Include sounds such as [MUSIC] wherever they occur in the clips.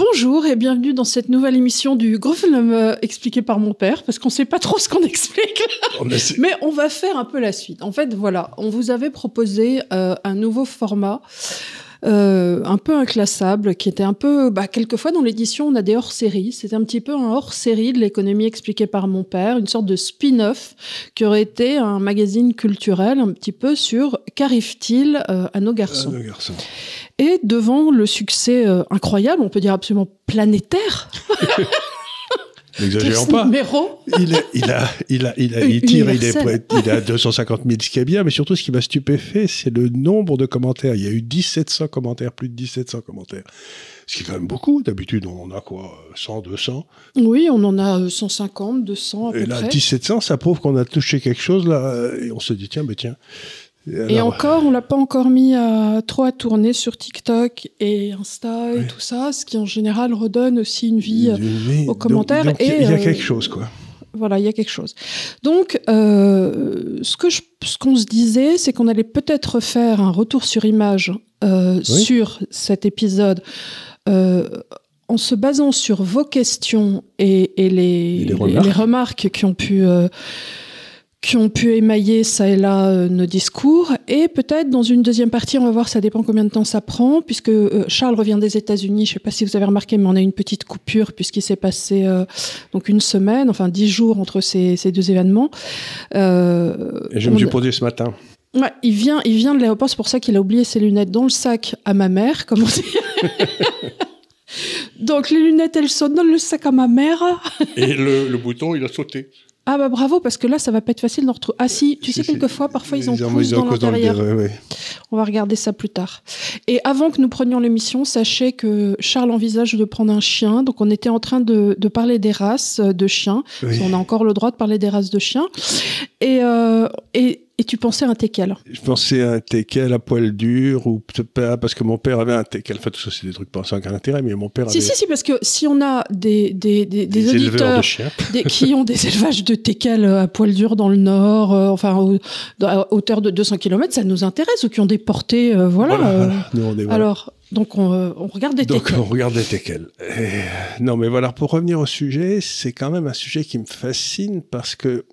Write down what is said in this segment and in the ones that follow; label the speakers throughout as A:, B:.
A: Bonjour et bienvenue dans cette nouvelle émission du Gros Film euh, expliqué par mon père, parce qu'on ne sait pas trop ce qu'on [LAUGHS] explique. Mais on va faire un peu la suite. En fait, voilà, on vous avait proposé euh, un nouveau format. Euh, un peu inclassable, qui était un peu, bah, quelquefois dans l'édition, on a des hors-séries. C'était un petit peu un hors-série de l'économie expliquée par mon père, une sorte de spin-off qui aurait été un magazine culturel un petit peu sur qu'arrive-t-il à nos garçons? À nos garçons. Et devant le succès euh, incroyable, on peut dire absolument planétaire. [LAUGHS]
B: N'exagérons pas. Il, il, a, il, a, il, a, il tire, il, est, il a 250 000, ce qui est bien, mais surtout ce qui m'a stupéfait, c'est le nombre de commentaires. Il y a eu 1700 commentaires, plus de 1700 commentaires. Ce qui est quand même beaucoup. D'habitude, on en a quoi 100, 200
A: Oui, on en a 150, 200 à peu
B: et là, 1700, ça prouve qu'on a touché quelque chose là, et on se dit, tiens, mais tiens,
A: et, encore, on l'a pas encore mis à, trop à tourner sur TikTok et Insta et tout ça, ce qui en général redonne aussi une vie, euh, aux commentaires.
B: il y a euh, quelque chose, quoi.
A: Voilà, il y a quelque chose. Donc, euh, ce que ce qu'on se disait, c'est qu'on allait peut-être faire un retour sur image sur cet épisode. en se basant sur vos questions et, les, les, remarques. qui ont pu qui ont pu émailler ça et là euh, nos discours. Et peut-être dans une deuxième partie, on va voir, ça dépend combien de temps ça prend, puisque euh, Charles revient des États-Unis. Je ne sais pas si vous avez remarqué, mais on a une petite coupure puisqu'il s'est passé euh, donc une semaine, enfin dix jours entre ces, ces deux événements.
B: et je me suis posé ce matin.
A: Ouais, il vient, il vient de l'aéroport, c'est pour ça qu'il a oublié ses lunettes dans le sac à ma mère, comme on dit. [LAUGHS] Donc les lunettes, elles sont dans le sac à ma mère.
B: Et le, le bouton, il a sauté.
A: Ah bah bravo, parce que là, ça va pas être facile d'en retrouver. Ah si, tu sais, quelquefois, parfois, ils, ont poussé dans l'intérieur. On va regarder ça plus tard. Et avant que nous prenions l'émission, sachez que Charles envisage de prendre un chien. Donc, on était en train de, parler des races de chiens. On a encore le droit de parler des races de chiens. Et, euh, et et tu pensais à un teckel
B: Je pensais à un teckel à poil dur, ou parce que mon père avait un teckel. En fait, tout ça, c'est des trucs pas sans aucun intérêt, mais mon père avait...
A: Si, si, si, parce que si on a des, des, des, des auditeurs [LAUGHS] qui ont des élevages de teckel à poil dur dans le Nord, euh, enfin, à hauteur de 200 km, ça nous intéresse, ou qui ont des portées, euh, voilà. Euh, nous, on est, Alors, donc on, on, regarde des
B: Donc on regarde des teckels. non mais voilà, pour revenir au sujet, c'est quand même un sujet qui me fascine parce que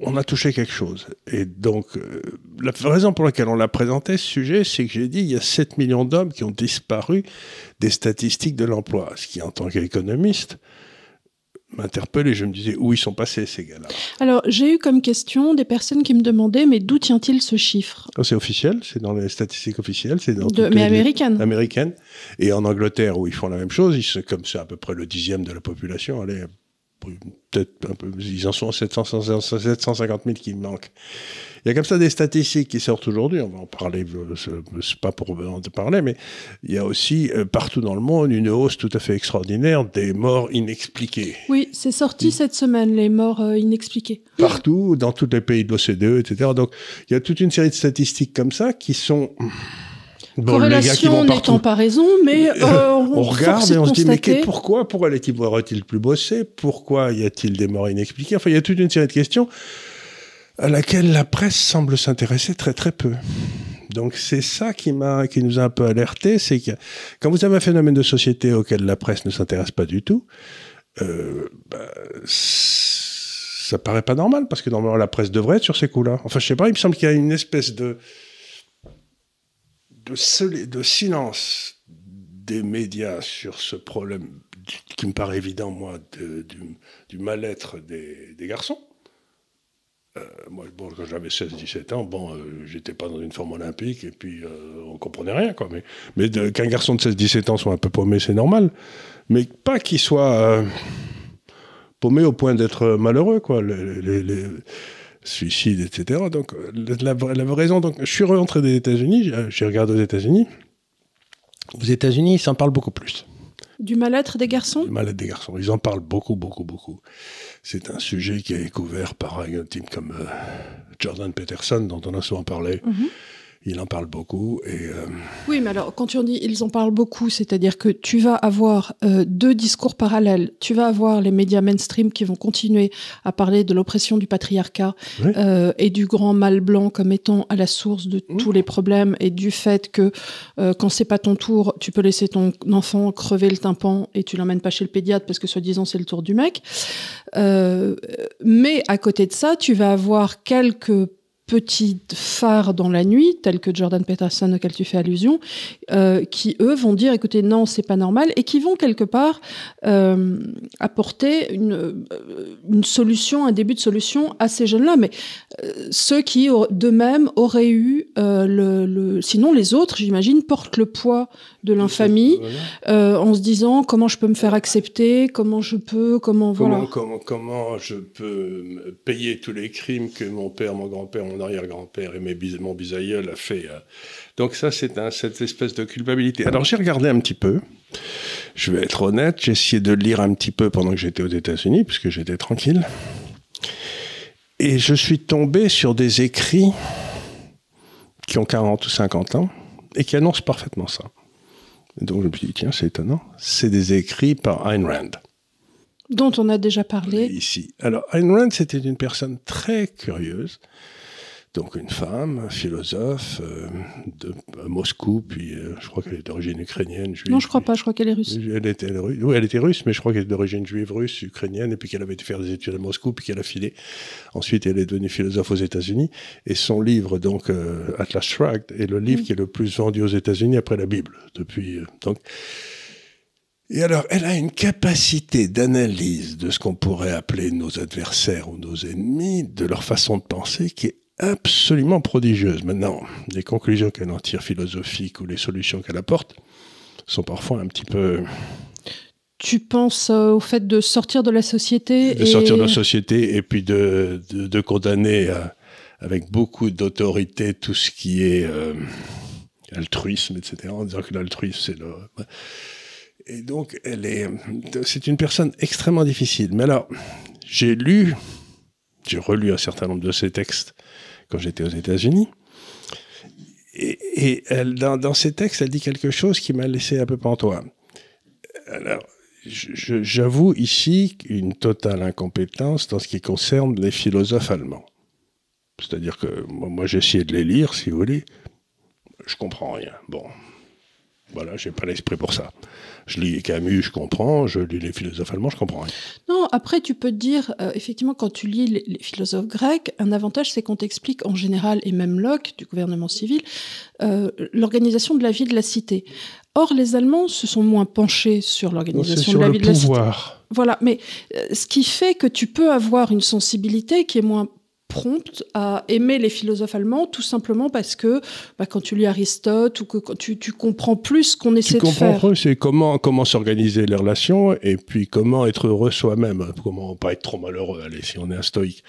B: on a touché quelque chose. Et donc, euh, la raison pour laquelle on l'a présenté, ce sujet, c'est que j'ai dit, il y a 7 millions d'hommes qui ont disparu des statistiques de l'emploi. Ce qui, en tant qu'économiste, m'interpelle et je me disais, où ils sont passés, ces gars-là?
A: Alors, j'ai eu comme question des personnes qui me demandaient, mais d'où tient-il ce chiffre?
B: Oh, C'est officiel, c'est dans les statistiques officielles. c'est dans
A: Mais américaines
B: Américaines. Et en Angleterre, où ils font la même chose, ils, comme c'est à peu près le dixième de la population, allez, peut-être un peu, ils en sont à 750 000 qui manquent. Il y a comme ça des statistiques qui sortent aujourd'hui, on va en parler, c'est pas pour en parler, mais il y a aussi euh, partout dans le monde une hausse tout à fait extraordinaire des morts inexpliquées.
A: Oui, c'est sorti cette semaine, les morts euh, inexpliquées.
B: Partout, dans tous les pays de l'OCDE, etc. Donc il y a toute une série de statistiques comme ça qui sont
A: Corrélation n'étant pas raison, mais [LAUGHS] euh,
B: on, regarde et on se dit mais pourquoi pourquoi les types auraient-ils plus bossé? Pourquoi y a-t-il des morts inexpliquées? Enfin, il y a toute une série de questions à laquelle la presse semble s'intéresser très très peu. Donc c'est ça qui m'a qui nous a un peu alerté, c'est que quand vous avez un phénomène de société auquel la presse ne s'intéresse pas du tout, euh, bah, ça paraît pas normal parce que normalement la presse devrait être sur ces coups-là. Enfin je sais pas, il me semble qu'il y a une espèce de de, silence des médias sur ce problème qui me paraît évident, moi, du, mal-être des, garçons. Euh, moi, bon, quand j'avais 16-17 ans, bon, euh, j'étais pas dans une forme olympique et puis euh, on comprenait rien, quoi. Mais, qu'un garçon de 16-17 ans soit un peu paumé, c'est normal. Mais pas qu'il soit paumé au point d'être malheureux, quoi. les, suicide, etc. Donc, la, vraie raison, donc, je suis rentré des États-Unis, j'ai regardé aux États-Unis. Aux États-Unis, ils s'en parlent beaucoup plus.
A: Du mal-être des garçons?
B: Du mal-être des garçons. Ils en parlent beaucoup, beaucoup, beaucoup. C'est un sujet qui est couvert par un type comme euh, Jordan Peterson, dont on a souvent parlé. Mhm. Il en parle beaucoup. Et, euh,
A: Oui, mais alors quand tu en dis ils en parlent beaucoup, c'est-à-dire que tu vas avoir euh, deux discours parallèles. Tu vas avoir les médias mainstream qui vont continuer à parler de l'oppression du patriarcat euh, et du grand mal blanc comme étant à la source de mmh. tous les problèmes et du fait que quand c'est pas ton tour, tu peux laisser ton enfant crever le tympan et tu l'emmènes pas chez le pédiatre parce que soi-disant c'est le tour du mec. mais à côté de ça, tu vas avoir quelques petits phares dans la nuit, tels que Jordan Peterson auquel tu fais allusion, euh, qui eux vont dire écoutez non c'est pas normal et qui vont quelque part euh, apporter une, euh, une solution, un début de solution à ces jeunes-là. Mais ceux qui d'eux-mêmes auraient eu le, le, sinon les autres, j'imagine, portent le poids de l'infamie en se disant comment je peux me faire accepter, comment je peux, comment,
B: comment voilà. Comment, comment je peux payer tous les crimes que mon père, mon grand-père, mon arrière-grand-père et mes, mon bisaïeul a fait. Euh. Donc ça, c'est un, cette espèce de culpabilité. Alors j'ai regardé un petit peu. Je vais être honnête, j'ai essayé de lire un petit peu pendant que j'étais aux États-Unis, puisque j'étais tranquille. Et je suis tombé sur des écrits qui ont 40 ou 50 ans et qui annoncent parfaitement ça. Donc je me suis dit, tiens, c'est étonnant. C'est des écrits par Ayn Rand.
A: Dont on a déjà parlé.
B: Ici. Alors, Ayn Rand, c'était une personne très curieuse donc une femme, philosophe euh, de Moscou, puis euh, je crois qu'elle est d'origine ukrainienne.
A: Juive, non, je crois pas, je crois qu'elle est russe.
B: Elle était, oui, elle était russe, mais je crois qu'elle est d'origine juive russe, ukrainienne, et puis qu'elle avait été faire des études à Moscou, puis qu'elle a filé. Ensuite, elle est devenue philosophe aux États-Unis, et son livre, donc euh, Atlas Shrugged, est le livre qui est le plus vendu aux États-Unis après la Bible. Depuis, donc, et alors, elle a une capacité d'analyse de ce qu'on pourrait appeler nos adversaires ou nos ennemis, de leur façon de penser, qui est absolument prodigieuse. Maintenant, les conclusions qu'elle en tire philosophiques ou les solutions qu'elle apporte sont parfois un petit peu...
A: Tu penses euh, au fait de sortir de la société
B: De sortir de la société et puis de, de, condamner euh, avec beaucoup d'autorité tout ce qui est euh, altruisme, etc. En disant que l'altruisme, c'est le... Et donc, elle est, c'est une personne extrêmement difficile. Mais alors, j'ai lu, j'ai relu un certain nombre de ses textes quand j'étais aux États-Unis. Et, dans, dans, ses textes, elle dit quelque chose qui m'a laissé un peu pantois. Alors, j'avoue ici une totale incompétence dans ce qui concerne les philosophes allemands. C'est-à-dire que moi, j'ai essayé de les lire, si vous voulez. Je comprends rien. Bon, voilà, j'ai pas l'esprit pour ça. Je lis Camus, je comprends. Je lis les philosophes allemands, je comprends rien.
A: Non, après, tu peux te dire, euh, effectivement, quand tu lis les, philosophes grecs, un avantage, c'est qu'on t'explique en général, et même Locke, du gouvernement civil, euh, l'organisation de la vie de la cité. Or, les Allemands se sont moins penchés sur l'organisation de la vie de la cité. Voilà, mais euh, ce qui fait que tu peux avoir une sensibilité qui est moins prompte à aimer les philosophes allemands, tout simplement parce que bah, quand tu lis Aristote ou que quand tu, comprends plus ce qu'on essaie de faire. Tu comprends
B: c'est comment, comment s'organiser les relations et puis comment être heureux soi-même, comment pas être trop malheureux, allez, si on est un stoïque.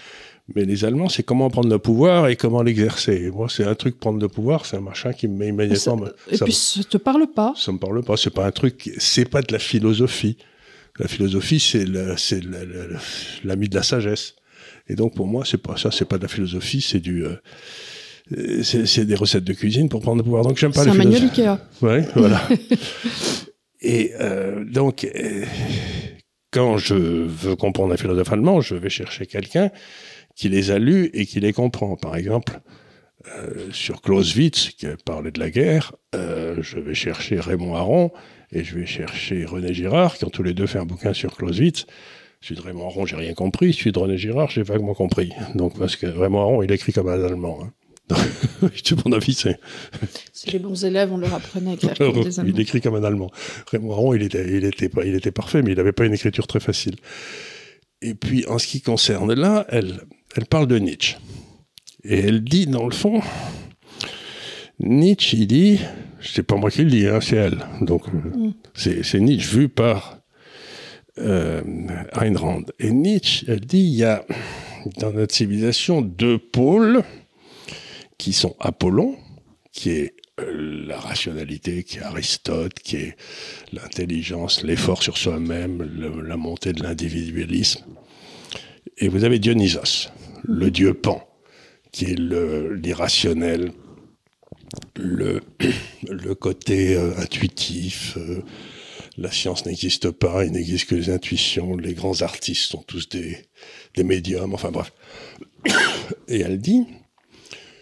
B: Mais les Allemands, c'est comment prendre le pouvoir et comment l'exercer. Moi, c'est un truc, prendre le pouvoir, c'est un machin qui me met immédiatement...
A: et puis, ça te parle pas
B: Ça me parle pas, c'est pas un truc, c'est pas de la philosophie. La philosophie, c'est l'ami de la sagesse. Et donc pour moi, c'est pas ça, c'est pas de la philosophie, c'est du euh, c'est des recettes de cuisine pour prendre le pouvoir. Donc j'aime pas les
A: C'est un manuel.
B: Ouais, voilà. [LAUGHS] et euh, donc euh, quand je veux comprendre un philosophe allemand, je vais chercher quelqu'un qui les a lus et qui les comprend. Par exemple, euh, sur Clausewitz, qui parlait de la guerre, euh, je vais chercher Raymond Aron et je vais chercher René Girard, qui ont tous les deux fait un bouquin sur Clausewitz. Celui de Raymond Aron, j'ai rien compris. Celui de René Girard, j'ai vaguement compris. Donc, parce que Raymond Aron, il écrit comme un Allemand. Hein. mon avis, c'est.
A: C'est les bons élèves, on leur apprenait
B: à écrire [LAUGHS] des Allemands. Il écrit comme un Allemand. Raymond Aron, il était, il était, il était parfait, mais il n'avait pas une écriture très facile. Et puis, en ce qui concerne là, elle, elle parle de Nietzsche. Et elle dit, dans le fond, Nietzsche, il dit, c'est pas moi qui le dis, hein, c'est elle. Donc, mm. c'est Nietzsche vu par euh, Ayn Rand. Et Nietzsche, dit, il y a dans notre civilisation deux pôles qui sont Apollon, qui est euh, la rationalité, qui est Aristote, qui est l'intelligence, l'effort sur soi-même, la montée de l'individualisme. Et vous avez Dionysos, le dieu Pan, qui est l'irrationnel, le, [CLEARS THROAT] le côté euh, intuitif, euh, la science n'existe pas, il n'existe que les intuitions, les grands artistes sont tous des, médiums, enfin bref. [COUGHS] Et elle dit,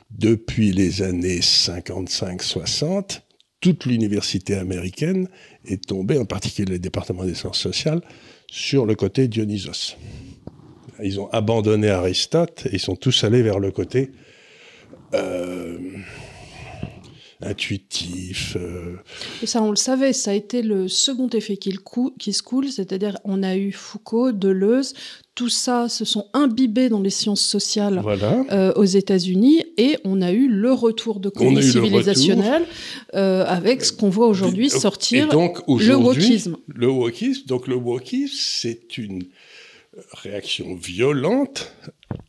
B: depuis les années 55-60, toute l'université américaine est tombée, en particulier le département des sciences sociales, sur le côté Dionysos. Ils ont abandonné Aristote et ils sont tous allés vers le côté euh, intuitif. Euh.
A: Et ça, on le savait, ça a été le second effet qui, qui se coule, c'est-à-dire on a eu Foucault, Deleuze, tout ça se sont imbibés dans les sciences sociales euh, aux États-Unis et on a eu le retour de courant civilisationnel euh, avec ce qu'on voit aujourd'hui sortir
B: donc, le wokisme. Le wokisme, donc le wokisme, c'est une réaction violente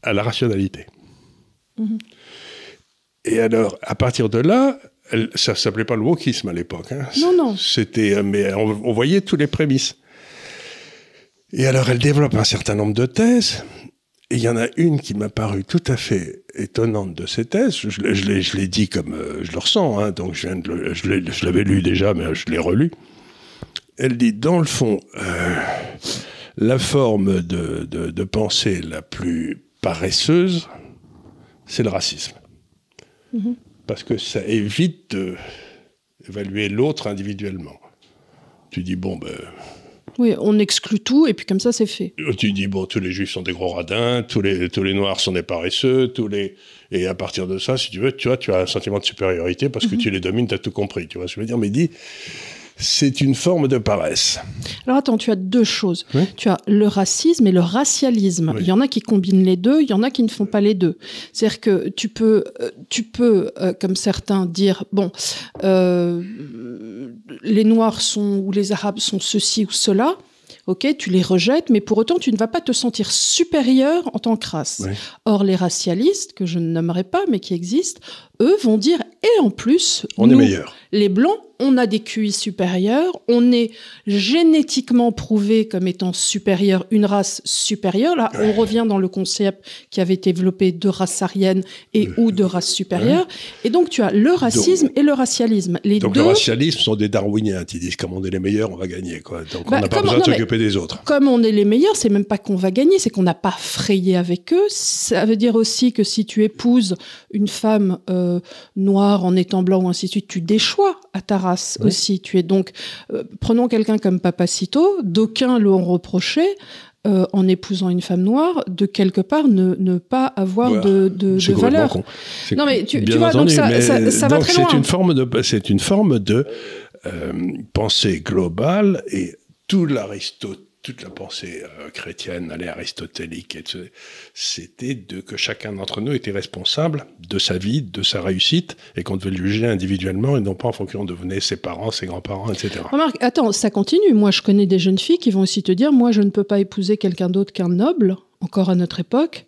B: à la rationalité. Mhm. Et alors, à partir de là, ça s'appelait pas le wokisme à l'époque. Hein.
A: Non, non.
B: C'était, euh, mais on, voyait tous les prémices. Et alors, elle développe un certain nombre de thèses. Et il y en a une qui m'a paru tout à fait étonnante de ces thèses. Je, je l'ai dit comme euh, je le ressens, hein, donc je, viens de je l'avais lu déjà, mais je l'ai relu. Elle dit, dans le fond, euh, la forme de, de, de, pensée la plus paresseuse, c'est le racisme. Mm-hmm parce que ça évite d'évaluer l'autre individuellement. Tu dis, bon, ben.
A: Oui, on exclut tout et puis comme ça, c'est fait.
B: Tu dis, bon, tous les juifs sont des gros radins, tous les, tous les noirs sont des paresseux, tous les. Et à partir de ça, si tu veux, tu vois, tu as un sentiment de supériorité parce que mm-hmm. tu les domines, tu as tout compris. Tu vois ce que je veux dire Mais dis, c'est une forme de paresse.
A: Alors attends, tu as deux choses. Tu as le racisme et le racialisme. Il y en a qui combinent les deux, il y en a qui ne font pas les deux. C'est-à-dire que tu peux, euh, tu peux, euh, comme certains, dire bon, euh, les Noirs sont ou les Arabes sont ceci ou cela. Ok, tu les rejettes, mais pour autant, tu ne vas pas te sentir supérieur en tant que race. Or, les racialistes, que je ne nommerai pas, mais qui existent, eux vont dire, et en plus,
B: on est meilleur.
A: Les blancs, on a des QI supérieurs, on est génétiquement prouvé comme étant supérieur, une race supérieure. Là, on revient dans le concept qui avait été développé de race aryenne et ou de race supérieure. Et donc, tu as le racisme et le racialisme. Les
B: donc,
A: le
B: racialisme sont des darwiniens qui disent comme on est les meilleurs, on va gagner. Quoi. Donc, on bah, n'a pas besoin de s'occuper des autres.
A: Comme on est les meilleurs, c'est même pas qu'on va gagner, c'est qu'on n'a pas frayé avec eux. Ça veut dire aussi que si tu épouses une femme euh, noire en étant blanc ou ainsi de suite, tu déchois à ta race aussi. Tu es donc, euh, prenons quelqu'un comme Papacito, d'aucuns l'ont reproché. Euh, en épousant une femme noire, de quelque part ne, ne pas avoir de, de, valeur.
B: Non mais tu, vois, donc ça, ça, va très loin. C'est une forme de, c'est une forme de euh, pensée globale et tout l'Aristote toute la pensée euh, chrétienne, allez, aristotélique, c'était de que chacun d'entre nous était responsable de sa vie, de sa réussite, et qu'on devait le juger individuellement et non pas en fonction de ses parents, ses grands-parents, etc.
A: Remarque, attends, ça continue. Moi, je connais des jeunes filles qui vont aussi te dire, moi, je ne peux pas épouser quelqu'un d'autre qu'un noble, encore à notre époque.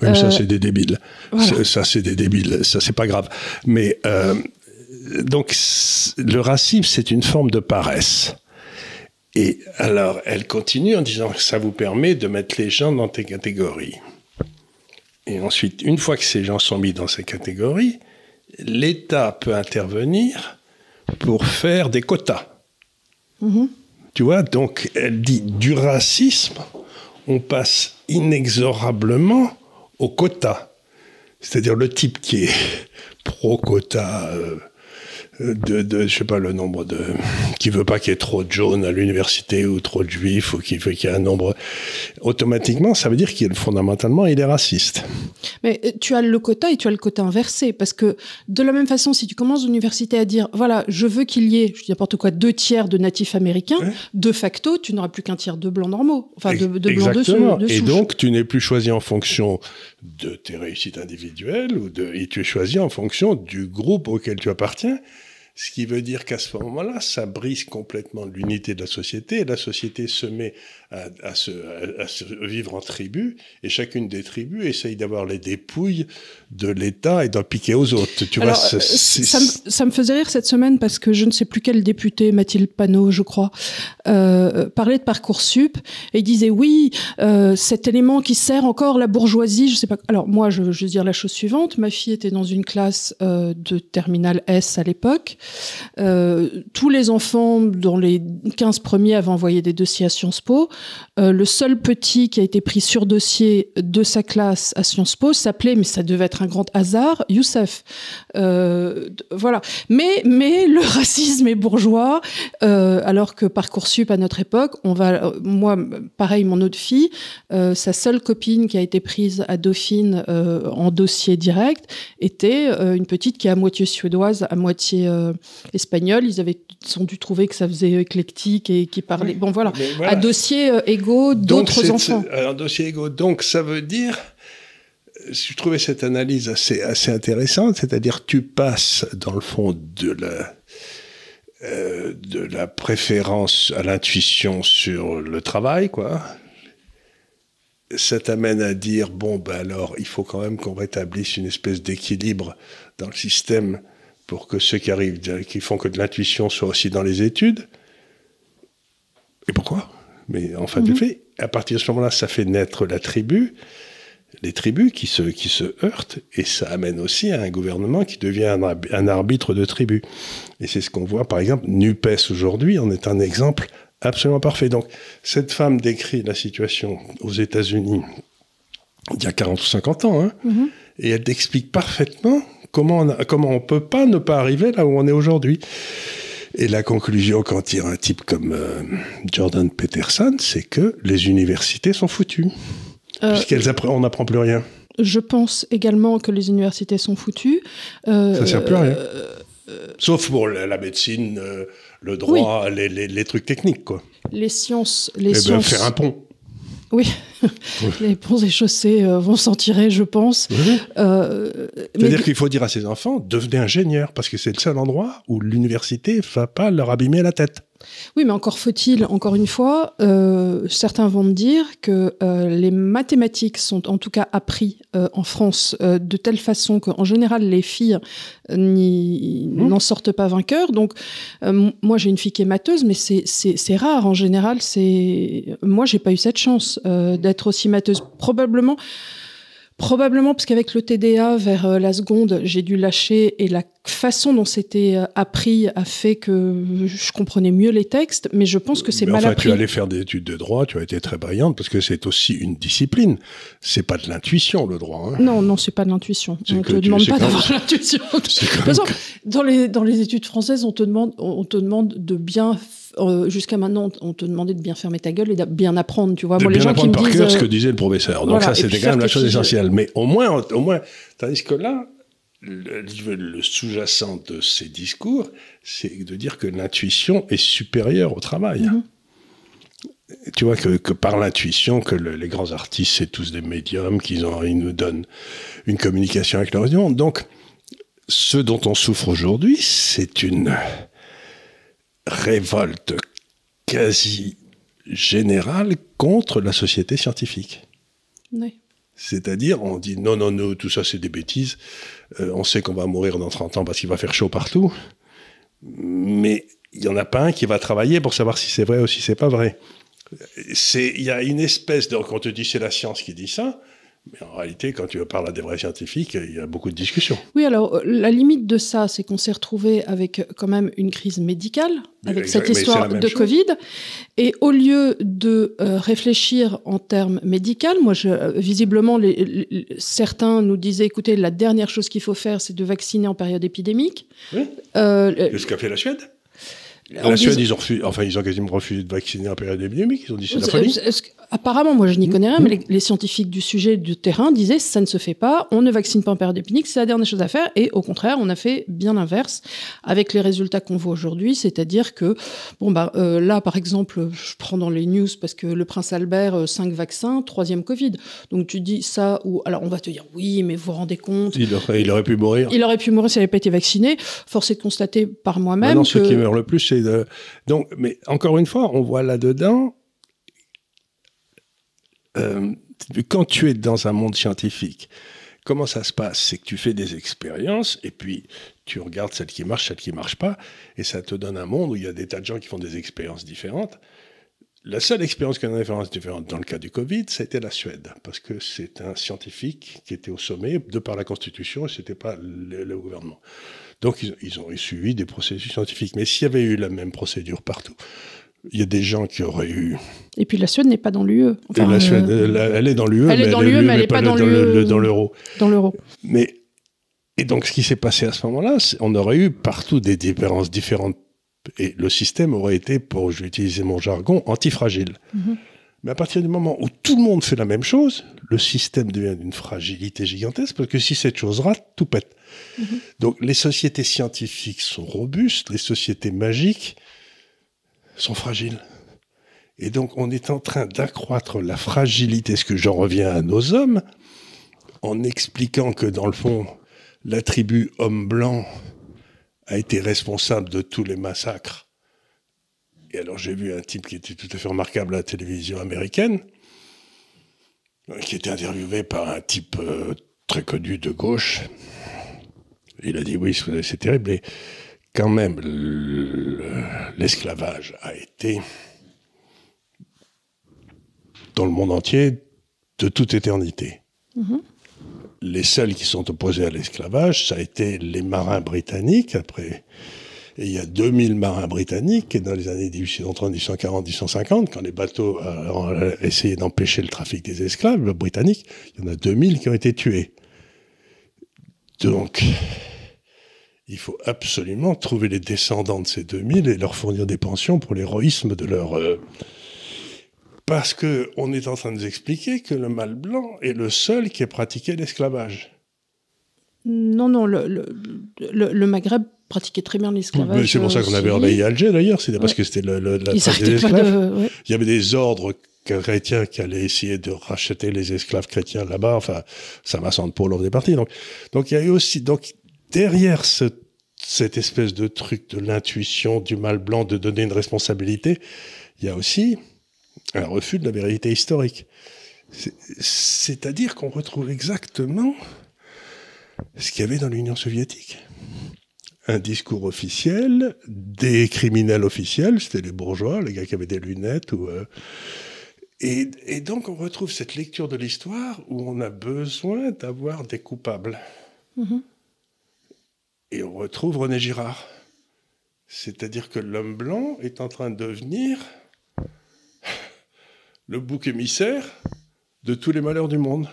B: Oui, mais ça, euh, c'est des débiles. Ça, c'est des débiles. Ça, c'est pas grave. Mais euh, donc, le racisme, c'est une forme de paresse. Et alors, elle continue en disant que ça vous permet de mettre les gens dans des catégories. Et ensuite, une fois que ces gens sont mis dans ces catégories, l'État peut intervenir pour faire des quotas. Mm-hmm. Tu vois, donc elle dit du racisme, on passe inexorablement au quota. C'est-à-dire le type qui est [LAUGHS] pro-quota, euh, de, de, je sais pas le nombre de qui veut pas qu'il y ait trop de jaunes à l'université ou trop de juifs ou qui veut qu'il y ait un nombre automatiquement ça veut dire qu'il fondamentalement il est raciste.
A: Mais euh, tu as le quota et tu as le quota inversé parce que de la même façon si tu commences l'université à dire voilà je veux qu'il y ait je dis n'importe quoi deux tiers de natifs américains de facto tu n'auras plus qu'un tiers de blancs normaux. Enfin de, de blancs de, de
B: et donc tu n'es plus choisi en fonction de tes réussites individuelles ou de et tu es choisi en fonction du groupe auquel tu appartiens ce qui veut dire qu'à ce moment-là, ça brise complètement l'unité de la société et la société se met à, se, vivre en tribu, et chacune des tribus essaye d'avoir les dépouilles de l'État et d'en piquer aux autres. Tu vois,
A: euh, ça, me, faisait rire cette semaine parce que je ne sais plus quel député, Mathilde Panot, je crois, euh, parlait de Parcoursup et disait oui, euh, cet élément qui sert encore la bourgeoisie, je sais pas. Alors moi, je, je veux dire la chose suivante. Ma fille était dans une classe de terminale S à l'époque. tous les enfants dans les 15 premiers avaient envoyé des dossiers à Sciences Po. Euh, le seul petit qui a été pris sur dossier de sa classe à Sciences Po s'appelait, mais ça devait être un grand hasard, Youssef. Euh, voilà. Mais, mais le [LAUGHS] racisme est bourgeois, euh, alors que Parcoursup, à notre époque, on va, moi, pareil, mon autre fille, sa seule copine qui a été prise à Dauphine en dossier direct était une petite qui est à moitié suédoise, à moitié espagnole. Ils avaient sont dû trouver que ça faisait éclectique et qui parlait. Bon, voilà. À dossier égaux d'autres enfants.
B: Un dossier égaux. Donc, ça veut dire je trouvais cette analyse assez, assez intéressante, c'est-à-dire tu passes dans le fond de la, euh, de la préférence à l'intuition sur le travail, quoi. Ça t'amène à dire, bon, ben alors, il faut quand même qu'on rétablisse une espèce d'équilibre dans le système pour que ceux qui arrivent, qui font que de l'intuition soient aussi dans les études. Et pourquoi? Mais en fait, mhm. fait, à partir de ce moment-là, ça fait naître la tribu les tribus qui se, qui se heurtent, et ça amène aussi à un gouvernement qui devient un, arbitre de tribus. Et c'est ce qu'on voit, par exemple, NUPES aujourd'hui en est un exemple absolument parfait. Donc, cette femme décrit la situation aux États-Unis il y a 40 ou 50 ans, hein, mm-hmm. et elle explique parfaitement comment on, comment on peut pas ne pas arriver là où on est aujourd'hui. Et la conclusion qu'en tire un type comme euh, Jordan Peterson, c'est que les universités sont foutues. Euh, Puisqu'on n'apprend plus rien.
A: Je pense également que les universités sont foutues. Euh,
B: ça sert plus à rien. Euh, Sauf pour la, médecine, le droit, les, trucs techniques, quoi.
A: Les sciences, les eh
B: ben, faire un pont.
A: Oui, [LAUGHS] les ponts et chaussées vont s'en tirer, je pense.
B: C'est-à-dire qu'il faut dire à ces enfants, devenez ingénieurs, parce que c'est le seul endroit où l'université ne va pas leur abîmer la tête.
A: Oui, mais encore faut-il, encore une fois, euh, certains vont me dire que euh, les mathématiques sont en tout cas appris euh, en France de telle façon qu'en général les filles mmh. n'en sortent pas vainqueurs. Donc moi j'ai une fille qui est matheuse, mais c'est rare en général. C'est moi j'ai pas eu cette chance d'être aussi matheuse. Probablement Probablement parce qu'avec le TDA vers euh, la seconde, j'ai dû lâcher et la façon dont c'était euh, appris a fait que je comprenais mieux les textes, mais je pense que c'est mal
B: enfin,
A: appris.
B: Tu allais faire des études de droit, tu as été très brillante parce que c'est aussi une discipline. C'est pas de l'intuition le droit. Hein.
A: Non, non, c'est pas de l'intuition. On te demande pas d'avoir l'intuition. [LAUGHS] Dans les dans les études françaises, on te demande on te demande de bien euh, jusqu'à maintenant, on te demandait de bien fermer ta gueule et de bien apprendre, tu vois.
B: De Moi, bien les gens apprendre qui me par disent, cœur ce que disait le professeur. Donc ça, c'était quand même la chose essentielle. Mais au moins, au moins, tandis que là, le, sous-jacent de ces discours, c'est de dire que l'intuition est supérieure au travail. Mhm. Tu vois que, que par l'intuition, que les grands artistes, c'est tous des médiums, qu'ils ils nous donnent une communication avec leur vision. Donc, ce dont on souffre aujourd'hui, c'est une révolte quasi générale contre la société scientifique. C'est-à-dire, on dit non, non, non, tout ça c'est des bêtises. Euh, on sait qu'on va mourir dans 30 ans parce qu'il va faire chaud partout. Mais il n'y en a pas un qui va travailler pour savoir si c'est vrai ou si c'est pas vrai. Il y a une espèce. Quand on te dit c'est la science qui dit ça, mais en réalité, quand tu parles à des vrais scientifiques, il y a beaucoup de discussions.
A: Oui, alors euh, la limite de ça, c'est qu'on s'est retrouvé avec euh, quand même une crise médicale, avec cette histoire de Covid. Et au lieu de euh, réfléchir en termes médicaux, moi, je, visiblement, les, certains nous disaient, écoutez, la dernière chose qu'il faut faire, c'est de vacciner en période épidémique.
B: Oui. Euh, ce qu'a fait la Suède la Suède, ils ont, enfin, ils ont quasiment refusé de vacciner en période épidémique. Ils ont dit c'est la folie.
A: Apparemment, moi, je n'y connais rien, mais les, scientifiques du sujet du terrain disaient ça ne se fait pas, on ne vaccine pas en période épidémique, c'est la dernière chose à faire. Et au contraire, on a fait bien l'inverse avec les résultats qu'on voit aujourd'hui, c'est-à-dire que, bon, bah, euh, là, par exemple, je prends dans les news parce que le prince Albert, 5 euh, vaccins, troisième Covid. Donc tu dis ça, ou alors on va te dire oui, mais vous vous rendez compte.
B: Il aurait, il aurait pu mourir.
A: Il aurait pu mourir s'il n'avait pas été vacciné. Force est de constater par moi-même.
B: Non, que... ceux qui meurent le plus, c'est. De... Donc, mais encore une fois, on voit là-dedans euh, quand tu es dans un monde scientifique, comment ça se passe? C'est que tu fais des expériences et puis tu regardes celles qui marchent, celles qui ne marchent pas, et ça te donne un monde où il y a des tas de gens qui font des expériences différentes. La seule expérience qui a une référence différente dans le cas du Covid, c'était la Suède, parce que c'est un scientifique qui était au sommet de par la Constitution et ce n'était pas le, gouvernement. Donc ils, ils, ont suivi des processus scientifiques. Mais s'il y avait eu la même procédure partout, il y a des gens qui auraient eu.
A: Et puis la Suède n'est pas dans l'UE.
B: la Suède, elle, est dans l'UE,
A: elle est dans l'UE, mais elle n'est pas, dans
B: l'euro.
A: Dans l'euro.
B: Mais et donc ce qui s'est passé à ce moment-là, on aurait eu partout des différences différentes et le système aurait été, pour utiliser mon jargon, antifragile. Mhm. Mais à partir du moment où tout le monde fait la même chose, le système devient d'une fragilité gigantesque, parce que si cette chose rate, tout pète. Mhm. Donc les sociétés scientifiques sont robustes, les sociétés magiques sont fragiles. Et donc on est en train d'accroître la fragilité, ce que j'en reviens à nos hommes, en expliquant que dans le fond, la tribu homme blanc a été responsable de tous les massacres. Et alors j'ai vu un type qui était tout à fait remarquable à la télévision américaine, qui était interviewé par un type euh, très connu de gauche. Il a dit oui, c'est terrible, quand même, l'esclavage a été dans le monde entier de toute éternité. Mm-hmm les seuls qui sont opposés à l'esclavage, ça a été les marins britanniques. Après, et il y a 2000 marins britanniques, et dans les années 1830, 1840, 1850, quand les bateaux ont essayé d'empêcher le trafic des esclaves britanniques, il y en a 2000 qui ont été tués. Donc, il faut absolument trouver les descendants de ces 2000 et leur fournir des pensions pour l'héroïsme de leur... Euh, parce qu'on est en train de nous expliquer que le mâle blanc est le seul qui ait pratiqué l'esclavage.
A: Non, non, le, le, Maghreb pratiquait très bien l'esclavage.
B: c'est pour ça qu'on avait envahi Alger d'ailleurs, c'était parce que c'était la des esclaves. Il y avait des ordres chrétiens qui allaient essayer de racheter les esclaves chrétiens là-bas. Enfin, ça semblé pour l'ordre des partis. Donc, donc il y a eu aussi, donc derrière cette espèce de truc de l'intuition du mâle blanc de donner une responsabilité, il y a aussi un refus de la vérité historique. C'est-à-dire qu'on retrouve exactement ce qu'il y avait dans l'Union soviétique. Un discours officiel, des criminels officiels, c'était les bourgeois, les gars qui avaient des lunettes. Euh, et, donc on retrouve cette lecture de l'histoire où on a besoin d'avoir des coupables. Mm-hmm. Et on retrouve René Girard. C'est-à-dire que l'homme blanc est en train de devenir le bouc émissaire de tous les malheurs du monde.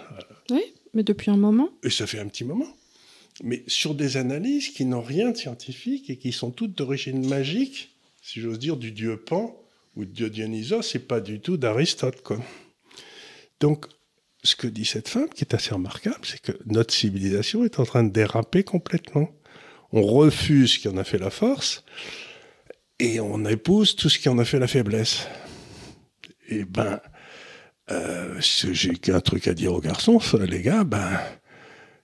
A: Oui, mais depuis un moment.
B: Et ça fait un petit moment. Mais sur des analyses qui n'ont rien de scientifique et qui sont toutes d'origine magique, si j'ose dire, du dieu Pan ou du dieu Dionysos, et pas du tout d'Aristote. Quoi. Donc, ce que dit cette femme, qui est assez remarquable, c'est que notre civilisation est en train de déraper complètement. On refuse ce qui en a fait la force et on épouse tout ce qui en a fait la faiblesse eh ben, euh, j'ai qu'un truc à dire aux garçons, les gars, ben,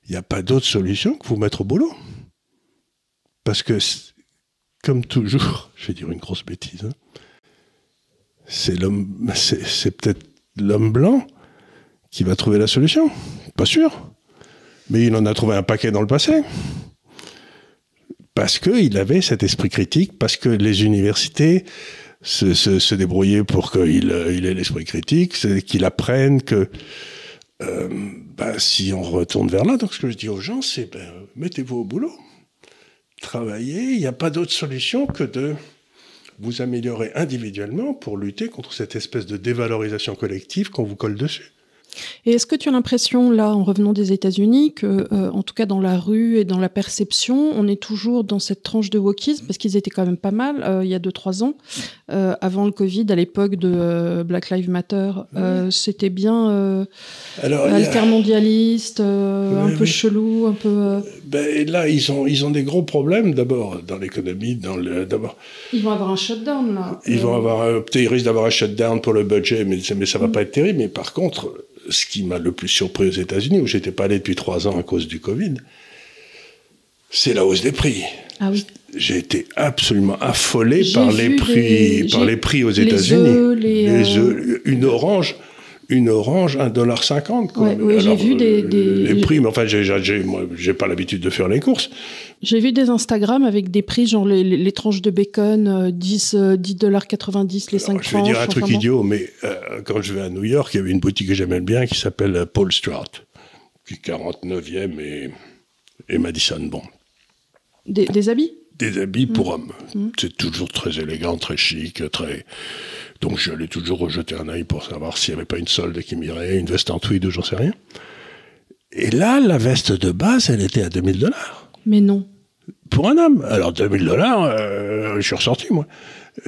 B: il n'y a pas d'autre solution que vous mettre au boulot. Parce que, comme toujours, [LAUGHS] je vais dire une grosse bêtise, hein, c'est l'homme, c'est peut-être l'homme blanc qui va trouver la solution. Pas sûr. Mais il en a trouvé un paquet dans le passé. Parce qu'il avait cet esprit critique, parce que les universités se, débrouiller pour qu'il euh, ait l'esprit critique, qu'il apprenne que euh, bah, si on retourne vers là, donc ce que je dis aux gens, c'est ben, mettez-vous au boulot, travaillez, il n'y a pas d'autre solution que de vous améliorer individuellement pour lutter contre cette espèce de dévalorisation collective qu'on vous colle dessus.
A: Et est-ce que tu as l'impression, là, en revenant des États-Unis, que, euh, en tout cas dans la rue et dans la perception, on est toujours dans cette tranche de wokisme, parce qu'ils étaient quand même pas mal euh, il y a 2-3 ans, euh, avant le Covid, à l'époque de Black Lives Matter. C'était bien altermondialiste, un peu chelou, un peu.
B: Ben, là, ils ont, ils ont des gros problèmes, d'abord, dans l'économie. Dans le, d'abord.
A: Ils vont avoir un shutdown, là.
B: Ils, vont avoir, ils risquent d'avoir un shutdown pour le budget, mais, mais ça va mm. pas être terrible. Mais par contre, ce qui m'a le plus surpris aux États-Unis, où j'étais pas allé depuis trois ans à cause du Covid, c'est la hausse des prix.
A: Ah oui.
B: J'ai été absolument affolé par les prix, par les prix aux États-Unis.
A: Les,
B: euh, une orange, une orange 1,50$.
A: Ouais, oui, j'ai vu des,
B: euh,
A: des-
B: Les prix, mais enfin, j'ai, j'ai, moi, j'ai pas l'habitude de faire les courses.
A: J'ai vu des Instagram avec des prix, genre les, tranches de bacon, euh, 10, euh, 10,90$, les 5
B: Alors, je vais
A: tranches.
B: dire un truc idiot, mais euh, quand je vais à New York, il y avait une boutique que j'aimais bien qui s'appelle euh, Paul Strout, qui est 49e et, et Madison. Bon,
A: Des, des habits?
B: Des habits pour hommes. C'est toujours très élégant, très chic, très. Donc j'allais toujours rejeter un œil pour savoir s'il n'y avait pas une solde qui m'irait, une veste en tweed ou j'en sais rien. Et là, la veste de base, elle était à 2000 dollars
A: Mais non.
B: pour un homme. Alors 2000 dollars, euh, je suis ressorti moi.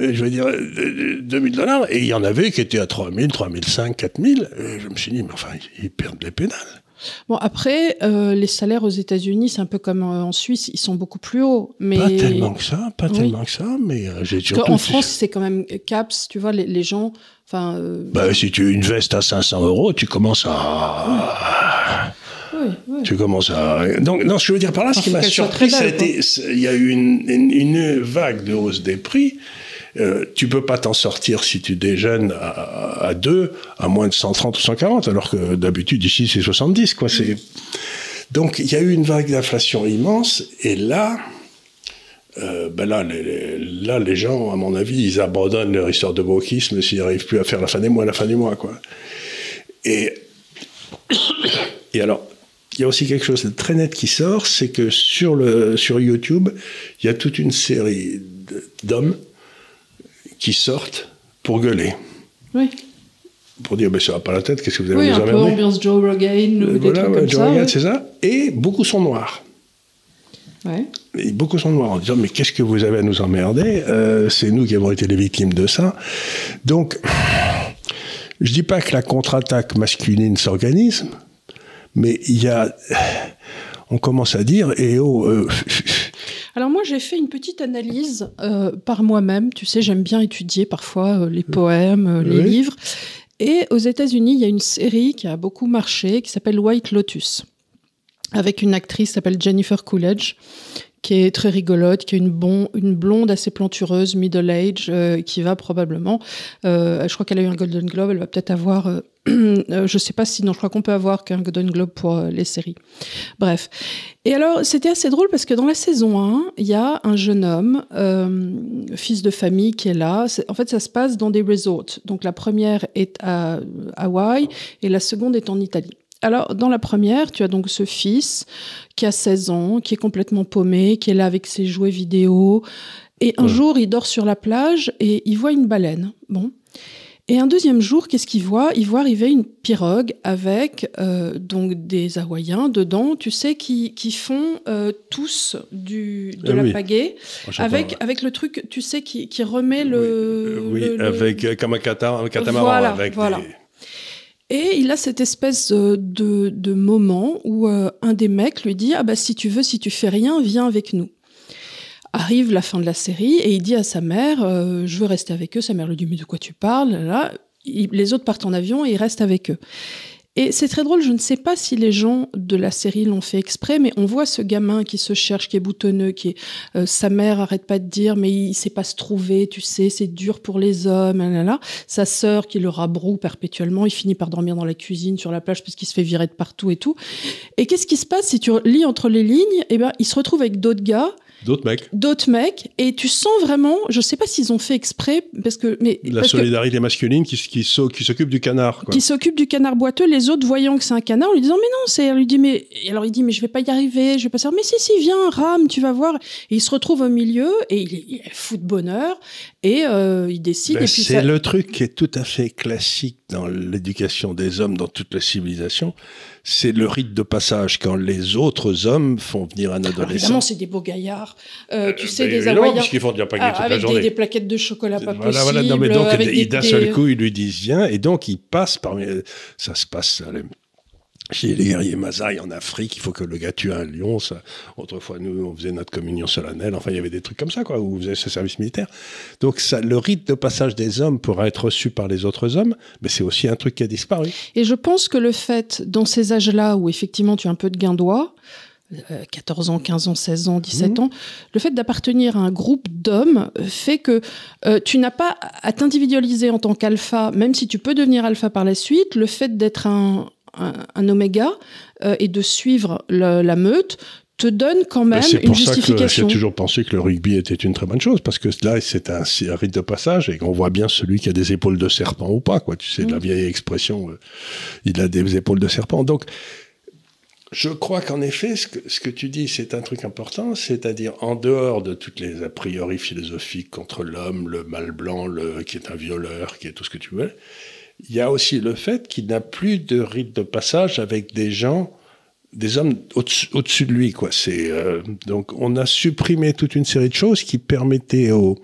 B: Euh, Je veux dire, euh, 2000 dollars, et il y en avait qui étaient à 3000, 3005, 4000. Et je me suis dit, mais enfin, ils perdent les pédales.
A: Bon, après, euh, les salaires aux États-Unis, c'est un peu comme euh, en Suisse, ils sont beaucoup plus hauts. Mais...
B: Pas tellement que ça, pas
A: Oui.
B: tellement que ça, mais euh, j'ai surtout.
A: qu'en France, c'est quand même CAPS, tu vois, les, les gens. Enfin, euh,
B: Bah, si tu as une veste à 500 euros, tu commences à.
A: oui, oui.
B: Tu commences à. Donc, non, ce que je veux dire par là, ce qui m'a surpris, ça a été. c'est- Il y a eu une, une, une vague de hausse des prix. Euh, tu peux pas t'en sortir si tu déjeunes à, à deux à moins de 130 ou 140, alors que d'habitude ici c'est 70, quoi. C'est donc il y a eu une vague d'inflation immense, et là, euh, ben là, les, les- là, les gens, à mon avis, ils abandonnent leur histoire de wokisme s'ils n'arrivent plus à faire la fin des mois, la fin du mois, quoi. Et et alors, il y a aussi quelque chose de très net qui sort, c'est que sur, le, sur YouTube, il y a toute une série d'hommes qui sortent pour gueuler,
A: oui.
B: pour dire, ben, ça va pas la tête, qu'est-ce que vous allez
A: Oui,
B: nous
A: un peu ambiance Joe Rogan ou
B: Euh,
A: des
B: Voilà,
A: trucs comme
B: Joe
A: ça.
B: Rogan,
A: ouais.
B: c'est ça. Et beaucoup sont noirs.
A: Ouais.
B: Et beaucoup sont noirs en disant mais qu'est-ce que vous avez à nous emmerder Euh, C'est nous qui avons été les victimes de ça. Donc, je dis pas que la contre-attaque masculine s'organise, mais il y a, on commence à dire et oh, euh,
A: Alors moi, j'ai fait une petite analyse euh, par moi-même. Tu sais, j'aime bien étudier parfois euh, les poèmes, euh, les
B: Oui.
A: livres. Et aux États-Unis, il y a une série qui a beaucoup marché, qui s'appelle White Lotus, avec une actrice qui s'appelle Jennifer Coolidge, qui est très rigolote, qui est une, blonde assez plantureuse, middle age, euh, qui va probablement, euh, je crois qu'elle a eu un Golden Globe, elle va peut-être avoir, euh, [CLEARS THROAT] euh, je sais pas si, non, je crois qu'on peut avoir qu'un Golden Globe pour les séries. Bref. Et alors, c'était assez drôle parce que dans la saison 1, il y a un jeune homme, fils de famille, qui est là. En fait, ça se passe dans des resorts. Donc, la première est à Hawaï et la seconde est en Italie. Alors, dans la première, tu as donc ce fils qui a 16 ans, qui est complètement paumé, qui est là avec ses jouets vidéo. Et un
B: Ouais.
A: jour, il dort sur la plage et il voit une baleine. Bon. Et un deuxième jour, qu'est-ce qu'il voit? Il voit arriver une pirogue avec euh, donc des Hawaïens dedans, tu sais, qui, qui font euh, tous du, de
B: Ah
A: la
B: oui.
A: pagaie,
B: sais
A: avec,
B: pas.
A: avec le truc, tu sais, qui, qui remet le...
B: oui,
A: le-
B: avec euh, comme un, cata- un catamaran
A: Voilà,
B: avec
A: voilà.
B: des-
A: Et il a cette espèce euh, de, de moment où euh, un des mecs lui dit Ah bah si tu veux, si tu fais rien, viens avec nous. Arrive la fin de la série et il dit à sa mère euh, Je veux rester avec eux. Sa mère lui dit Mais de quoi tu parles? Là, les autres partent en avion et il reste avec eux. Et c'est très drôle, je ne sais pas si les gens de la série l'ont fait exprès, mais on voit ce gamin qui se cherche, qui est boutonneux, qui est euh, sa mère arrête pas de dire, mais il sait pas se trouver, tu sais, c'est dur pour les hommes, là, là. Sa sœur qui le rabroue perpétuellement, il finit par dormir dans la cuisine, sur la plage, parce qu'il se fait virer de partout et tout. Et qu'est-ce qui se passe si tu lis entre les lignes? Eh ben, il se retrouve avec d'autres gars,
B: d'autres mecs.
A: d'autres mecs, et tu sens vraiment, je sais pas s'ils ont fait exprès, parce que, mais
B: La
A: parce que-
B: solidarité masculine qui, qui, s'o- qui s'occupe du canard. Quoi.
A: qui s'occupe du canard boiteux, les autres voyant que c'est un canard, en lui disant mais non, c'est, elle lui dit mais, et alors il dit mais je vais pas y arriver, je vais pas faire, mais si si viens rame, tu vas voir, et il se retrouve au milieu et il est, il est fou de bonheur et euh, il décide
B: Ben, c'est
A: ça-
B: le truc qui est tout à fait classique dans l'éducation des hommes dans toute la civilisation. C'est le rite de passage quand les autres hommes font venir un
A: Alors,
B: adolescent.
A: évidemment c'est des beaux gaillards, Euh, tu sais
B: Ben,
A: des Hawaïens
B: puisqu'ils font déjà pas
A: ah,
B: toute la
A: avec des,
B: journée.
A: des plaquettes de chocolat pas
B: voilà,
A: possible,
B: voilà. Non, mais donc,
A: des,
B: d'un
A: des-
B: seul coup, ils lui disent viens, et donc il passe parmi. Ça se passe les- chez les guerriers Maasai en Afrique. Il faut que le gars tue un lion. Ça. Autrefois, nous, on faisait notre communion solennelle. Enfin, il y avait des trucs comme ça, quoi, où on faisait ce service militaire. Donc, ça, le rite de passage des hommes pourra être reçu par les autres hommes, mais c'est aussi un truc qui a disparu.
A: Et je pense que le fait, dans ces âges-là où effectivement tu as un peu de guindois, 14 ans, 15 ans, 16 ans, 17 ans, le fait d'appartenir à un groupe d'hommes fait que tu n'as pas à t'individualiser en tant qu'alpha, même si tu peux devenir alpha par la suite. Le fait d'être un, un, oméga et de suivre la meute te donne quand même une justification.
B: J'ai toujours pensé que le rugby était une très bonne chose parce que là, c'est un, rite de passage et qu'on voit bien celui qui a des épaules de serpent ou pas, quoi. Tu sais, la mm. vieille expression, euh, il a des épaules de serpent. Donc, je crois qu'en effet, ce que, ce que, tu dis, c'est un truc important, c'est-à-dire en dehors de toutes les a priori philosophiques contre l'homme, le mal blanc, le, qui est un violeur, qui est tout ce que tu veux, il y a aussi le fait qu'il n'a plus de rite de passage avec des gens des hommes au-dessus de lui, quoi. Euh, donc on a supprimé toute une série de choses qui permettaient aux,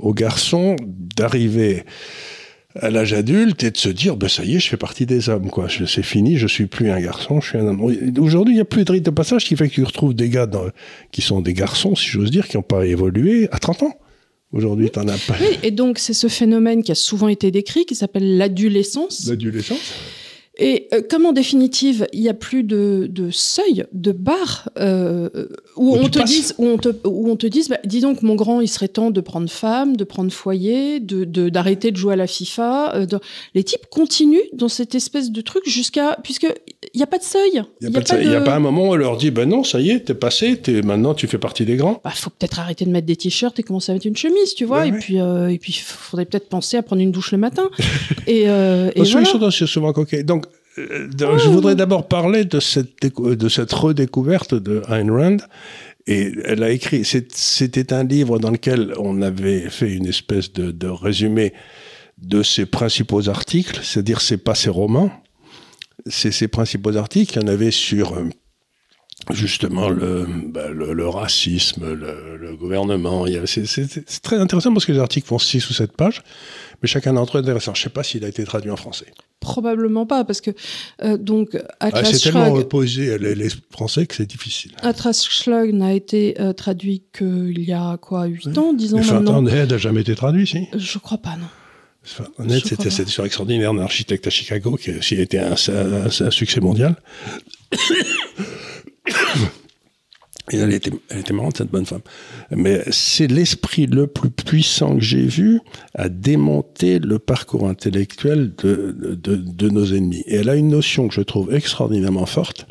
B: garçons d'arriver à l'âge adulte et de se dire ben ça y est je fais partie des hommes quoi. C'est fini je suis plus un garçon je suis un homme. Aujourd'hui il n'y a plus de rite de passage qui fait que tu retrouves des gars qui sont des garçons si j'ose dire qui n'ont pas évolué à 30 ans Aujourd'hui, tu n'en as pas.
A: Oui, et donc, c'est ce phénomène qui a souvent été décrit, qui s'appelle l'adolescence.
B: L'adolescence
A: et euh, comme en définitive, il n'y a plus de, de, seuil, de barre, euh, où, on te dise, où, on te, où on te dise, bah, dis donc, mon grand, il serait temps de prendre femme, de prendre foyer, d'arrêter de, d'arrêter de, jouer à la FIFA. Euh, les types continuent dans cette espèce de truc jusqu'à. Puisqu'il n'y a pas de seuil.
B: Il n'y a, a, pas un moment où on leur dit, ben non, ça y est, t'es passé, es, maintenant tu fais partie des grands.
A: Il bah, faut peut-être arrêter de mettre des t-shirts et commencer à mettre une chemise, tu vois. et, Puis, et puis, il faudrait peut-être penser à prendre une douche le matin. [LAUGHS] et, et
B: voilà. souvent coquets. Donc, euh, je voudrais d'abord parler de cette, de cette redécouverte de Ayn Rand. Et elle a écrit, c'était un livre dans lequel on avait fait une espèce de, résumé de ses principaux articles, c'est-à-dire c'est pas ses romans, c'est ses principaux articles. Il y en avait sur euh, justement le, bah, le, racisme, le, le gouvernement. C'est très intéressant parce que les articles font 6 ou 7 pages, mais chacun d'entre eux est intéressant. Je ne sais pas s'il a été traduit en français.
A: Probablement pas, parce que euh, donc
B: Atlas ah, C'est tellement reposé les, les, Français que c'est difficile.
A: Atlas Shrugged n'a été euh, traduit qu'il y a quoi, 8 ans, 10 ans maintenant.
B: Ned n'a jamais été traduit, si?
A: Je crois pas, non.
B: Ned, c'était cette histoire extraordinaire d'un architecte à Chicago qui a été un, un succès mondial. Elle était, elle était marrante, cette bonne femme. Mais c'est l'esprit le plus puissant que j'ai vu à démonter le parcours intellectuel de, de, de, nos ennemis. Et elle a une notion que je trouve extraordinairement forte.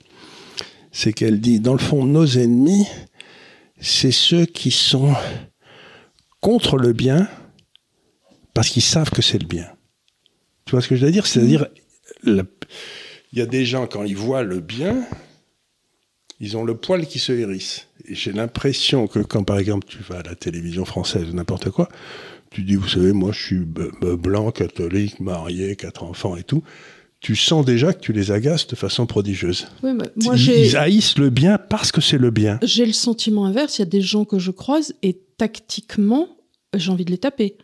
B: C'est qu'elle dit, dans le fond, nos ennemis, c'est ceux qui sont contre le bien parce qu'ils savent que c'est le bien. Tu vois ce que je veux dire? C'est-à-dire, il y a des gens, quand ils voient le bien, ils ont le poil qui se hérisse. Et j'ai l'impression que quand, par exemple, tu vas à la télévision française ou n'importe quoi, tu dis, vous savez, moi, je suis blanc, catholique, marié, quatre enfants et tout. Tu sens déjà que tu les agaces de façon prodigieuse.
A: Oui, moi,
B: ils, ils haïssent le bien parce que c'est le bien.
A: J'ai le sentiment inverse. Il y a des gens que je croise et tactiquement, j'ai envie de les taper.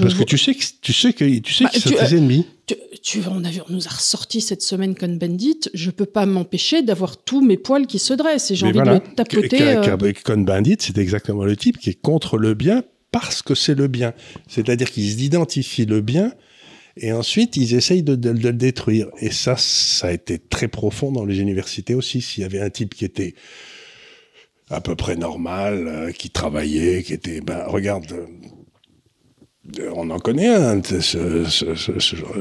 B: Parce que tu sais que tu sais que tu sais bah, que c'est tes ennemis.
A: Tu, on, a on nous a ressorti cette semaine Con Bandit. Je peux pas m'empêcher d'avoir tous mes poils qui se dressent et j'ai envie de le tapoter.
B: Euh... Con Bandit, c'est exactement le type qui est contre le bien parce que c'est le bien. C'est-à-dire qu'ils identifient le bien et ensuite ils essayent de, de, le détruire. Et ça, ça a été très profond dans les universités aussi. S'il y avait un type qui était à peu près normal, euh, qui travaillait, qui était, ben regarde on en connaît un, ce,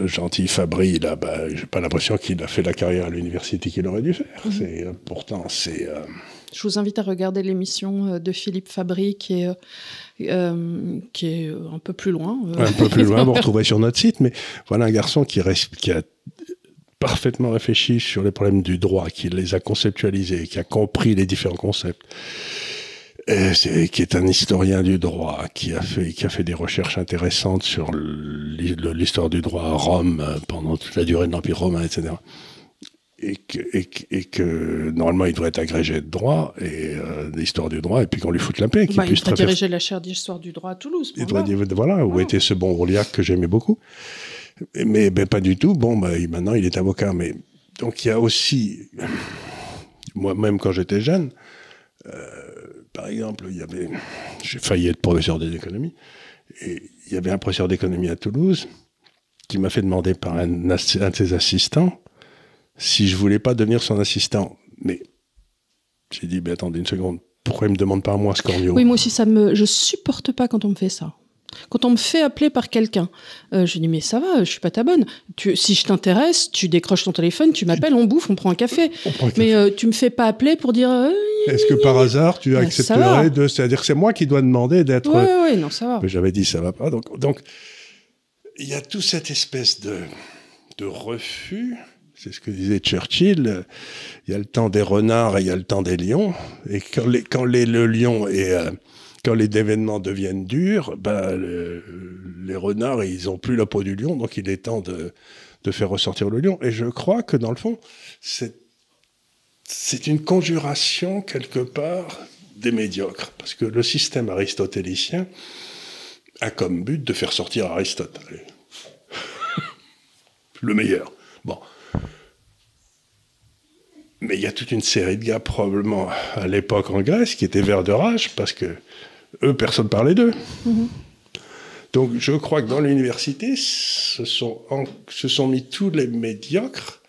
B: gentil Fabri, là, bah, j'ai pas l'impression qu'il a fait la carrière à l'université qu'il aurait dû faire. Mhm. C'est, euh, pourtant, c'est. Euh,
A: Je vous invite à regarder l'émission de Philippe Fabry qui est, qui est un peu plus loin.
B: Un peu plus loin, vous [LAUGHS] retrouverez sur notre site, mais voilà un garçon qui, reste, qui a parfaitement réfléchi sur les problèmes du droit, qui les a conceptualisés, qui a compris les différents concepts qui est un historien du droit, qui a fait, qui a fait des recherches intéressantes sur l'histoire du droit à Rome euh, pendant toute la durée de l'Empire romain, etc. Et que, et, que, normalement il devrait être agrégé de droit et euh, d'histoire du droit, et puis qu'on lui foute la paix.
A: Bah, il devrait diriger la chaire d'histoire du droit à Toulouse.
B: Il doit, voilà, où était ce bon Rouliac que j'aimais beaucoup. Mais ben, pas du tout. Bon, ben, maintenant il est avocat. Mais donc il y a aussi, moi-même quand j'étais jeune, euh, par exemple, il y avait, j'ai failli être professeur d'économie, et il y avait un professeur d'économie à Toulouse qui m'a fait demander par un, de ses assistants si je voulais pas devenir son assistant. Mais J'ai dit, mais attendez une seconde, pourquoi il me demande pas à moi, Scorpio
A: Oui, moi aussi, ça me, je supporte pas quand on me fait ça. Quand on me fait appeler par quelqu'un, euh, je dis mais ça va, je suis pas ta bonne. Tu, si je t'intéresse, tu décroches ton téléphone, tu m'appelles, on bouffe, on prend un café.
B: On prend un café.
A: Mais euh, tu me fais pas appeler pour dire. euh,
B: Est-ce que par hasard, tu
A: va.
B: accepterais de... C'est-à-dire que c'est moi qui dois demander d'être...
A: ouais, ouais, ouais, non, ça va.
B: J'avais dit ça va pas. Donc, donc il y a toute cette espèce de, de refus. C'est ce que disait Churchill. euh, Il y a le temps des renards et il y a le temps des lions. Et quand, les, quand les, le lion et euh, quand les événements deviennent durs, le- les renards ils ont plus la peau du lion, donc il est temps de, de faire ressortir le lion. Et je crois que dans le fond, c'est une conjuration quelque part des médiocres, parce que le système aristotélicien a comme but de faire sortir Aristote. [LAUGHS] Le meilleur. Bon. Mais il y a toute une série de gars, probablement à l'époque en Grèce, qui étaient verts de rage parce que eux, personne parlait d'eux. Donc je crois que dans l'université, se sont, en- se sont mis tous les médiocres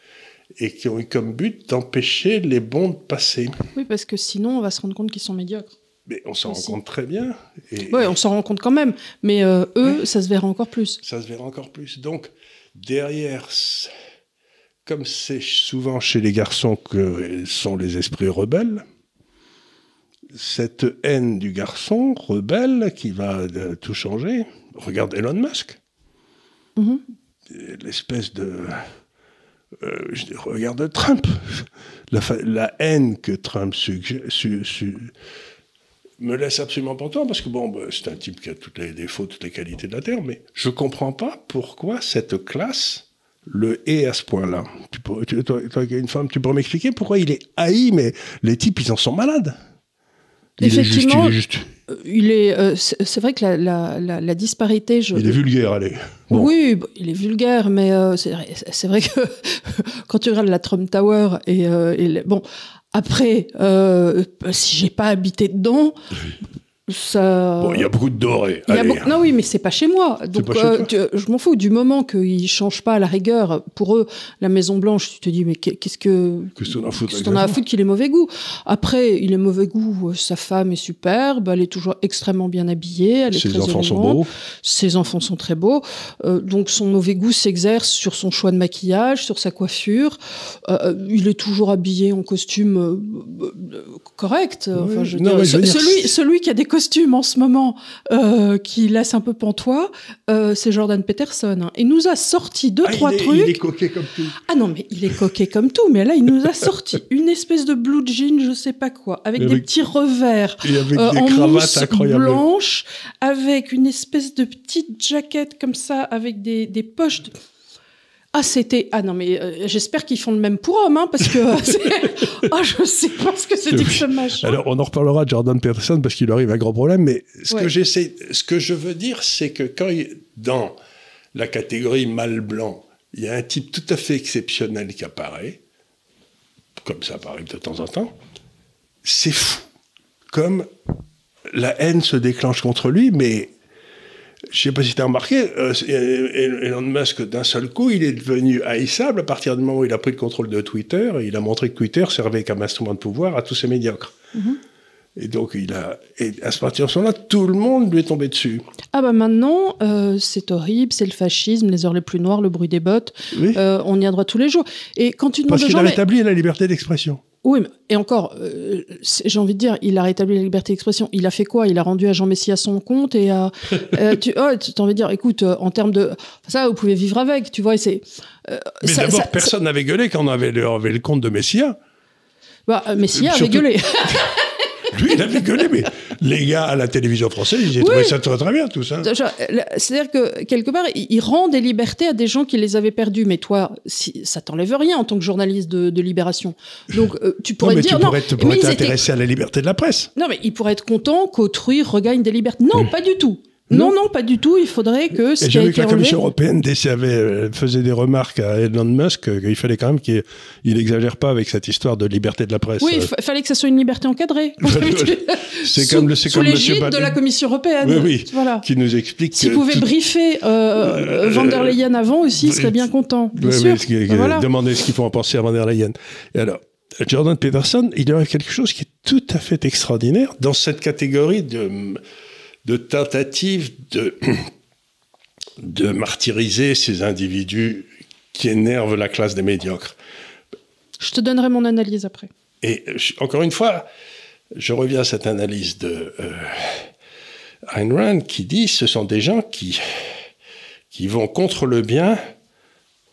B: et qui ont eu comme but d'empêcher les bons de passer.
A: Oui, parce que sinon, on va se rendre compte qu'ils sont médiocres.
B: Mais on s'en rend compte très bien. Et,
A: Ouais, on s'en rend compte quand même. Mais euh, eux, ça se verra encore plus.
B: ça se verra encore plus. Donc, derrière, comme c'est souvent chez les garçons que sont les esprits rebelles, cette haine du garçon rebelle qui va euh, tout changer, regarde Elon Musk.
A: Mhm.
B: L'espèce de... euh, je dis, regarde Trump. La, haine que Trump suggé- su- su- me laisse absolument pas toi parce que bon, bah, c'est un type qui a tous les défauts, toutes les qualités de la Terre, mais je comprends pas pourquoi cette classe le hait à ce point-là. Tu tu- toi qui es une femme, tu pourrais m'expliquer pourquoi il est haï, mais les types, ils en sont malades. Il
A: Effectivement,
B: il est juste,
A: Euh, Il est, euh, c'est c'est vrai que la, la, la, la disparité. Je,
B: il est vulgaire, allez. Bon.
A: Oui, bon, il est vulgaire, mais euh, c'est vrai- c'est vrai que [LAUGHS] quand tu regardes la Trump Tower et, euh, et bon, après, euh, si j'ai pas habité dedans, ça.
B: Bon, il y a beaucoup de
A: beaucoup- Non, oui, mais c'est pas chez moi. Donc,
B: chez
A: euh, tu- je m'en fous. Du moment qu'ils changent pas à la rigueur, pour eux, la Maison Blanche, tu te dis, mais qu'est- qu'est-ce que.
B: Qu'est-ce qu'on a à foutre
A: a à
B: ça
A: foutre qu'il ait mauvais goût? Après, il est mauvais goût, euh, sa femme est superbe, elle est toujours extrêmement bien habillée, elle est
B: Ses
A: très
B: enfants sont beaux.
A: Ses enfants sont très beaux. Euh, donc son mauvais goût s'exerce sur son choix de maquillage, sur sa coiffure. Euh, il est toujours habillé en costume correct. Enfin, je veux
B: non,
A: dire,
B: mais je veux
A: ce-
B: dire,
A: celui, celui qui a des costumes en ce moment euh, qui laisse un peu pantois, euh, c'est Jordan Peterson. hein. Il nous a sorti deux,
B: Ah,
A: trois
B: il, est,
A: trucs.
B: il est coquet comme tout.
A: Ah non, mais il est coquet comme tout. Mais là, il nous a sorti [LAUGHS] une espèce de blue jean, je sais pas quoi, avec,
B: Avec-
A: des petits revers.
B: Et avec
A: Euh,
B: des
A: en
B: cravates incroyables.
A: blanche, avec une espèce de petite jaquette comme ça, avec des, des poches. de- Ah, c'était. Ah non, mais euh, j'espère qu'ils font le même pour hommes, hein, parce que. euh, [LAUGHS] ah, je sais pas ce que c'était que ce machin.
B: Alors, on en reparlera de Jordan Peterson parce qu'il arrive un gros problème, mais ce
A: Ouais.
B: que j'essaie, ce que je veux dire, c'est que quand il- dans la catégorie mâle blanc, il y a un type tout à fait exceptionnel qui apparaît, comme ça apparaît de temps en temps, c'est fou. Comme la haine se déclenche contre lui, mais je sais pas si tu as remarqué, euh, Elon Musk, d'un seul coup, il est devenu haïssable à partir du moment où il a pris le contrôle de Twitter et il a montré que Twitter servait comme instrument de pouvoir à tous ces médiocres. Et donc, il a, et à ce partir de ce moment-là, tout le monde lui est tombé dessus.
A: Ah bah maintenant, euh, c'est horrible, c'est le fascisme, les heures les plus noires, le bruit des bottes.
B: Oui.
A: Euh, on y a droit tous les jours. Et quand tu demandes
B: Parce qu'il a
A: mais-
B: rétabli la liberté d'expression.
A: Oui, mais- et encore, euh, j'ai envie de dire, il a rétabli la liberté d'expression. Il a fait quoi? Il a rendu à Jean Messia son compte et à, [LAUGHS] euh, tu oh, as envie de dire, écoute, euh, en termes de ça, vous pouvez vivre avec, tu vois. C'est
B: Mais d'abord, personne n'avait gueulé quand on avait le, avait le compte de Messia.
A: bah, Messia avait
B: Surtout-
A: gueulé. [LAUGHS]
B: Lui, il avait gueulé, mais les gars à la télévision française, ils ont trouvé ça très très bien, tout ça.
A: Genre, euh, C'est-à-dire que quelque part, il, rend des libertés à des gens qui les avaient perdues. Mais toi, si, ça t'enlève rien en tant que journaliste de, de Libération. Donc, euh, tu
B: Non,
A: pourrais
B: mais
A: te
B: tu pourrais,
A: non. mais
B: pourrais
A: étaient-
B: t'intéresser à la liberté de la presse.
A: Non, mais il pourrait être content qu'autrui regagne des libertés. Non, pas du tout. Non, non, pas du tout. Il faudrait que
B: j'ai vu que la Commission européenne décevait, euh, faisait des remarques à Elon Musk euh, qu'il fallait quand même qu'il il exagère pas avec cette histoire de liberté de la presse.
A: Oui, il
B: Euh,
A: fa- fallait que ça soit une liberté encadrée. [LAUGHS] [LAUGHS]
B: c'est comme le
A: sous l'égide de la Commission européenne.
B: Oui, oui.
A: Voilà.
B: qui nous explique
A: S'il pouvait
B: tout-
A: briefer euh,
B: Euh,
A: Van der Leyen avant aussi, il serait bien content. Bien
B: Ouais,
A: sûr.
B: oui, ce
A: Ben voilà.
B: Demander ce qu'il faut en penser à Van der Leyen. Et alors, Jordan Peterson, il y a quelque chose qui est tout à fait extraordinaire dans cette catégorie de, de tentatives de, [CLEARS THROAT] de martyriser ces individus qui énervent la classe des médiocres.
A: Je te donnerai mon analyse après.
B: Et encore une fois, je reviens à cette analyse de euh, Ayn Rand qui dit ce sont des gens qui, qui vont contre le bien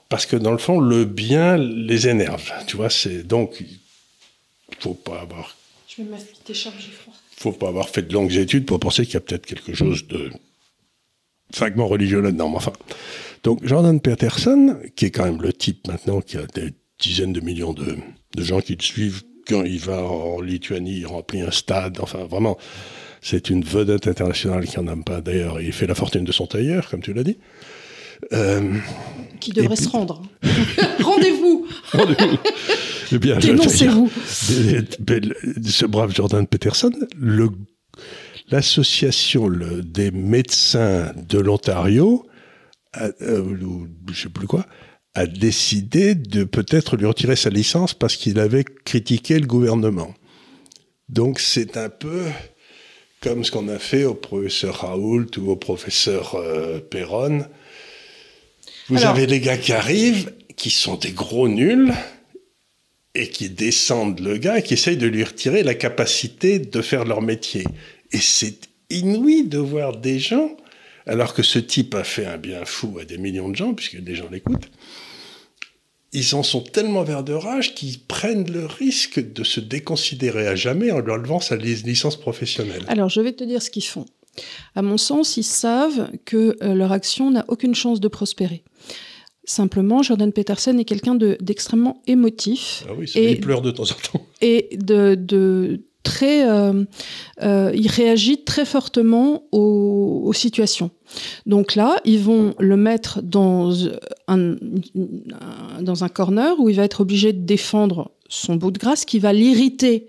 B: parce que dans le fond, le bien les énerve. Tu vois, c'est donc faut pas avoir.
A: Je vais froid.
B: Faut pas avoir fait de longues études pour penser qu'il y a peut-être quelque chose de vaguement religieux là-dedans. Enfin, donc Jordan Peterson, qui est quand même le type maintenant qui a des dizaines de millions de, de gens qui le suivent quand il va en Lituanie, il remplit un stade. Enfin, vraiment, c'est une vedette internationale qui en a pas. D'ailleurs, il fait la fortune de son tailleur, comme tu l'as dit.
A: Euh, qui devrait se rendre. [LAUGHS] Rendez-vous Rendez-vous [LAUGHS]
B: eh bien,
A: Dénoncez-vous
B: Ce brave Jordan Peterson, l'association des médecins de l'Ontario, euh, ou je sais plus quoi, a décidé de peut-être lui retirer sa licence parce qu'il avait critiqué le gouvernement. Donc c'est un peu comme ce qu'on a fait au professeur Raoult ou au professeur euh, Perron. Vous avez les gars qui arrivent, qui sont des gros nuls, et qui descendent le gars et qui essayent de lui retirer la capacité de faire leur métier. Et c'est inouï de voir des gens, alors que ce type a fait un bien fou à des millions de gens, puisque des gens l'écoutent, ils en sont tellement verts de rage qu'ils prennent le risque de se déconsidérer à jamais en leur levant sa licence professionnelle.
A: Alors, je vais te dire ce qu'ils font. À mon sens, ils savent que euh, leur action n'a aucune chance de prospérer. Simplement, Jordan Peterson est quelqu'un d'extrêmement émotif.
B: Ah oui, et, il pleure de temps en temps. [LAUGHS]
A: Et de, très, euh, euh, il réagit très fortement aux, situations. Donc là, ils vont le mettre dans un, dans un corner où il va être obligé de défendre son bout de grâce qui va l'irriter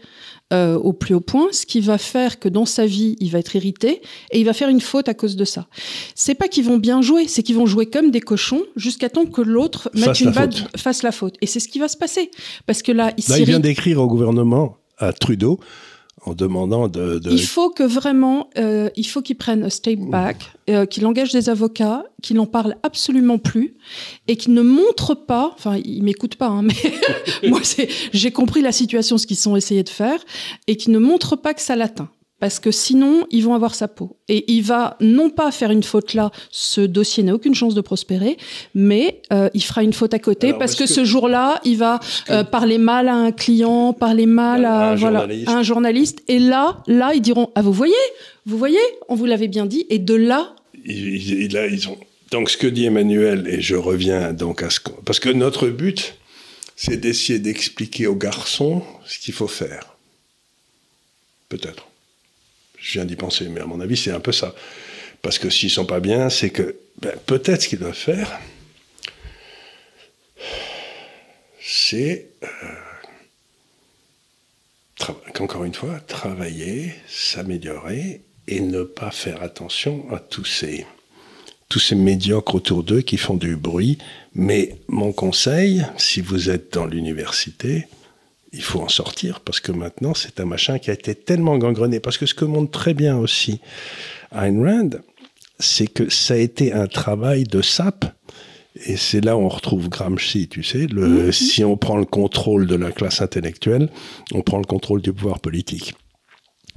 A: euh, au plus haut point, ce qui va faire que dans sa vie, il va être irrité et il va faire une faute à cause de ça. C'est pas qu'ils vont bien jouer, c'est qu'ils vont jouer comme des cochons jusqu'à temps que l'autre mette une balle, fasse la faute. Et c'est ce qui va se passer. Parce que là,
B: il, là, il vient d'écrire au gouvernement, à Trudeau, en demandant de,
A: Il faut que vraiment, euh, il faut qu'il prenne un step back, euh, qu'il engage des avocats, qu'il n'en parle absolument plus et qu'il ne montre pas, enfin, il m'écoute pas, hein, mais [LAUGHS] moi, j'ai compris la situation, ce qu'ils sont essayés de faire, et qu'il ne montre pas que ça l'atteint parce que sinon, ils vont avoir sa peau. Et il va non pas faire une faute là, ce dossier n'a aucune chance de prospérer, mais euh, il fera une faute à côté parce que, ce jour-là, il va euh, parler mal à un client, parler mal à, un, voilà, journaliste. un journaliste. Et là, là, ils diront Ah, vous voyez, vous voyez, on vous l'avait bien dit. Et de là.
B: ils ont... Donc, ce que dit Emmanuel, et je reviens donc à ce Parce que notre but, c'est d'essayer d'expliquer aux garçons ce qu'il faut faire. Peut-être. Je viens d'y penser, mais à mon avis, c'est un peu ça. Parce que s'ils sont pas bien, c'est que ben, peut-être ce qu'ils doivent faire, c'est euh, encore une fois travailler, s'améliorer et ne pas faire attention à tous ces tous ces médiocres autour d'eux qui font du bruit. Mais mon conseil, si vous êtes dans l'université, il faut en sortir parce que maintenant c'est un machin qui a été tellement gangrené. Parce que ce que montre très bien aussi Ayn Rand, c'est que ça a été un travail de sape. Et c'est là où on retrouve Gramsci, tu sais. Le, mm-hmm. Si on prend le contrôle de la classe intellectuelle, on prend le contrôle du pouvoir politique.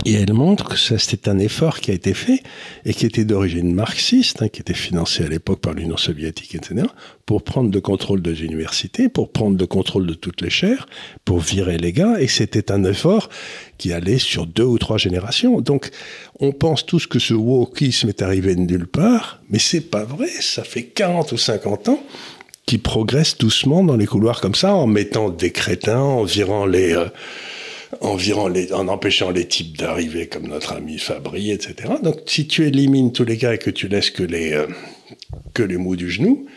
B: Et elle montre que c'est un effort qui a été fait et qui était d'origine marxiste, hein, qui était financé à l'époque par l'Union soviétique, etc., pour prendre le contrôle des universités, pour prendre le contrôle de toutes les chaires, pour virer les gars. Et c'était un effort qui allait sur deux ou trois générations. Donc, on pense tous que ce wokisme est arrivé de nulle part, mais c'est pas vrai. Ça fait 40 ou 50 ans qu'il progresse doucement dans les couloirs comme ça, en mettant des crétins, en virant les... Euh, en, empêchant les types d'arriver comme notre ami Fabry, etc. Donc si tu élimines tous les gars et que tu laisses que les, euh, que les du genou,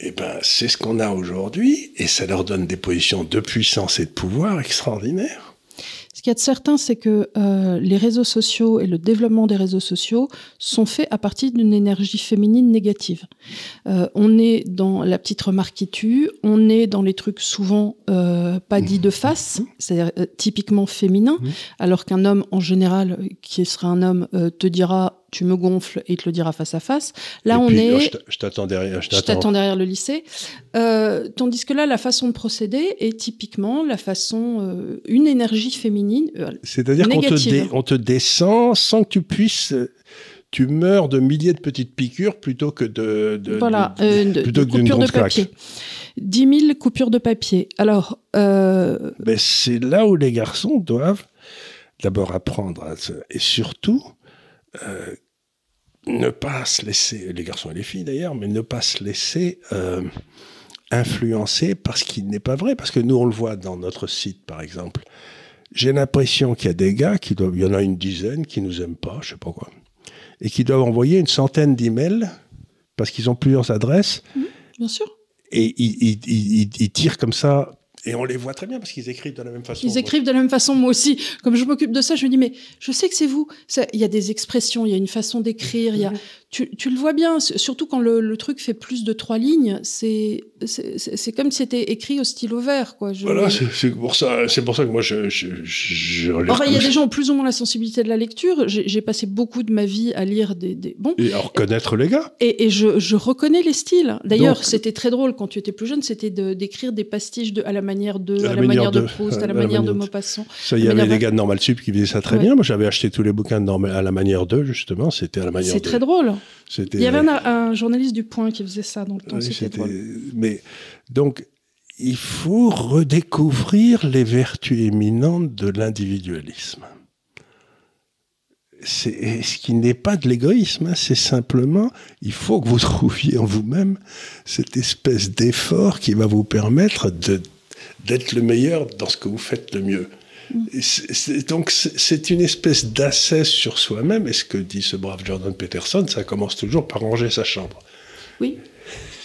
B: eh ben, c'est ce qu'on a aujourd'hui et ça leur donne des positions de puissance et de pouvoir extraordinaires.
A: Ce qu'il y a de certain, c'est que euh, les réseaux sociaux et le développement des réseaux sociaux sont faits à partir d'une énergie féminine négative. Euh, on est dans la petite remarque qui tue, on est dans les trucs souvent euh, pas dits de face, c'est-à-dire euh, typiquement féminin, alors qu'un homme en général, qui serait un homme, euh, te dira tu me gonfles et il te le dira face à face. Là, on est.
B: Oh, je t'attends derrière.
A: Je t'attends derrière le lycée. Euh, tandis que là, la façon de procéder est typiquement la façon, euh, une énergie féminine.
B: Euh, C'est-à-dire qu'on te, on te descend sans que tu puisses. Tu meurs de milliers de petites piqûres plutôt que de, de
A: voilà, de, plutôt que coupures de papier. 10 000 coupures de papier. Alors,
B: ben, c'est là où les garçons doivent d'abord apprendre à se... et surtout euh, ne pas se laisser, les garçons et les filles d'ailleurs, mais ne pas se laisser euh, influencer par ce qui n'est pas vrai. Parce que nous, on le voit dans notre site, par exemple. J'ai l'impression qu'il y a des gars, qui doivent, il y en a une dizaine, qui nous aiment pas, je sais pas quoi, et qui doivent envoyer une centaine d'emails parce qu'ils ont plusieurs adresses.
A: Mmh, bien sûr.
B: Et ils, ils, tirent comme ça et on les voit très bien parce qu'ils écrivent de la même façon.
A: Ils écrivent de la même façon, moi aussi. Comme je m'occupe de ça, je me dis, mais je sais que c'est vous. Il y a des expressions, il y a une façon d'écrire, il y a, [LAUGHS] tu, tu, le vois bien, surtout quand le, le, truc fait plus de trois lignes, c'est c'est comme si c'était écrit au stylo vert, quoi.
B: Je... Voilà, c'est pour ça, c'est pour ça que moi je je, je,
A: enfin, il y a des gens ont plus ou moins la sensibilité de la lecture. J'ai passé beaucoup de ma vie à lire des, des... bon
B: et à reconnaître les gars.
A: Et, et je, je, reconnais les styles. D'ailleurs, c'était très drôle quand tu étais plus jeune, c'était d'écrire des pastiches de à la manière de à, la, manière, de, Proust, à la, manière, de Maupassant.
B: Ça, il y avait des gars de Normal Sup qui faisaient ça très bien. Moi, j'avais acheté tous les bouquins de Normal à la manière d'eux, justement. C'était à la manière.
A: C'est très drôle. Il y avait un, journaliste du Point qui faisait ça dans le temps.
B: mais donc, il faut redécouvrir les vertus éminentes de l'individualisme. C'est ce qui n'est pas de l'égoïsme, hein, c'est simplement, il faut que vous [LAUGHS] trouviez en vous-même cette espèce d'effort qui va vous permettre d'être le meilleur dans ce que vous faites le mieux donc c'est une espèce d'assesse sur soi-même. Et ce que dit ce brave Jordan Peterson, ça commence toujours par ranger sa chambre.
A: Oui.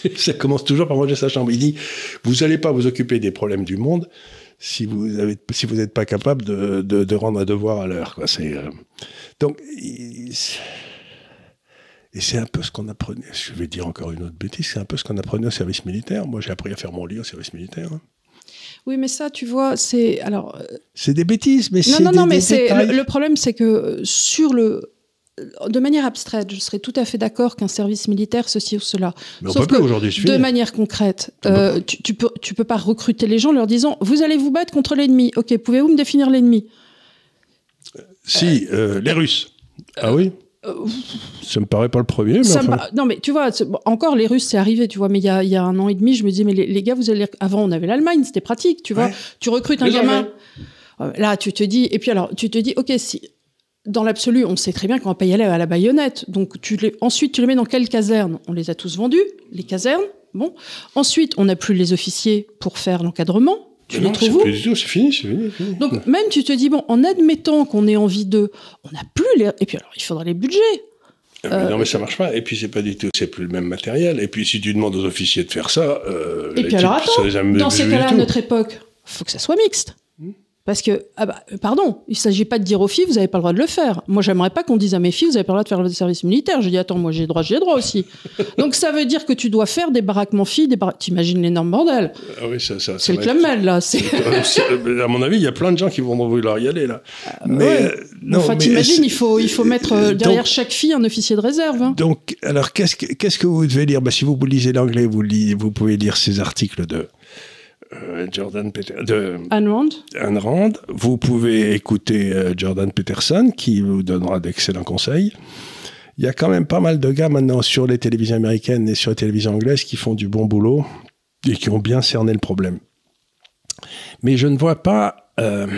A: [LAUGHS]
B: ça commence toujours par ranger sa chambre. Il dit, vous n'allez pas vous occuper des problèmes du monde si vous avez, si vous n'êtes pas capable de, de, rendre un devoir à l'heure. Quoi. C'est, euh, donc, et c'est un peu ce qu'on apprenait. Je vais dire encore une autre bêtise. C'est un peu ce qu'on apprenait au service militaire. Moi, j'ai appris à faire mon lit au service militaire. Hein.
A: Oui, mais ça, tu vois, c'est alors. Euh,
B: c'est des bêtises, mais c'est
A: non, non,
B: non,
A: mais c'est le, problème, c'est que euh, sur le de manière abstraite, je serais tout à fait d'accord qu'un service militaire, ceci ou cela.
B: Mais on Sauf peut que, aujourd'hui
A: de manière concrète, euh, tu, tu, peux, tu peux pas recruter les gens en leur disant vous allez vous battre contre l'ennemi. Ok, pouvez-vous me définir l'ennemi?
B: Si, les Russes. Ah oui? euh, ça me paraît pas le premier. Mais
A: Non, mais tu vois, encore les Russes, c'est arrivé, tu vois. Mais il y a, y a, un an et demi, je me disais, mais les, gars, vous allez. Avant, on avait l'Allemagne, c'était pratique, tu vois. Tu recrutes un gamin. Euh, là, tu te dis. Et puis alors, tu te dis, OK, si. Dans l'absolu, on sait très bien qu'on va pas y aller à la baïonnette. Donc, tu les, ensuite, tu les mets dans quelle caserne? On les a tous vendus, les casernes. Bon. Ensuite, on n'a plus les officiers pour faire l'encadrement. Tu les trouves
B: C'est fini, c'est fini,
A: Donc même tu te dis bon, en admettant qu'on ait envie de, on n'a plus les. Et puis alors il faudra les budgets.
B: Euh, non mais ça marche pas. Et puis c'est pas du tout, c'est plus le même matériel. Et puis si tu demandes aux officiers de faire ça,
A: euh, et puis alors attends, dans ces cas-là, à notre époque, faut que ça soit mixte. Parce que, ah bah, pardon, il ne s'agit pas de dire aux filles, vous n'avez pas le droit de le faire. Moi, j'aimerais pas qu'on dise à mes filles, vous n'avez pas le droit de faire le service militaire. Je dis, attends, moi, j'ai le droit, j'ai le droit aussi. [LAUGHS] Donc, ça veut dire que tu dois faire des baraquements filles, des. T'imagines l'énorme bordel.
B: Ah oui, ça, ça,
A: C'est le club là. [LAUGHS]
B: Euh, à mon avis, il y a plein de gens qui vont vouloir y aller, là. Euh, mais,
A: euh, non, enfin, t'imagines, il faut, il faut mettre derrière chaque fille un officier de réserve. Hein.
B: Donc, alors, qu'est-ce que, qu'est-ce que vous devez lire? Bah, Si vous lisez l'anglais, vous, vous pouvez lire ces articles de euh, Jordan Peter, de
A: Anne
B: Rand. Vous pouvez écouter euh, Jordan Peterson qui vous donnera d'excellents conseils. Il y a quand même pas mal de gars maintenant sur les télévisions américaines et sur les télévisions anglaises qui font du bon boulot et qui ont bien cerné le problème. Mais je ne vois pas euh,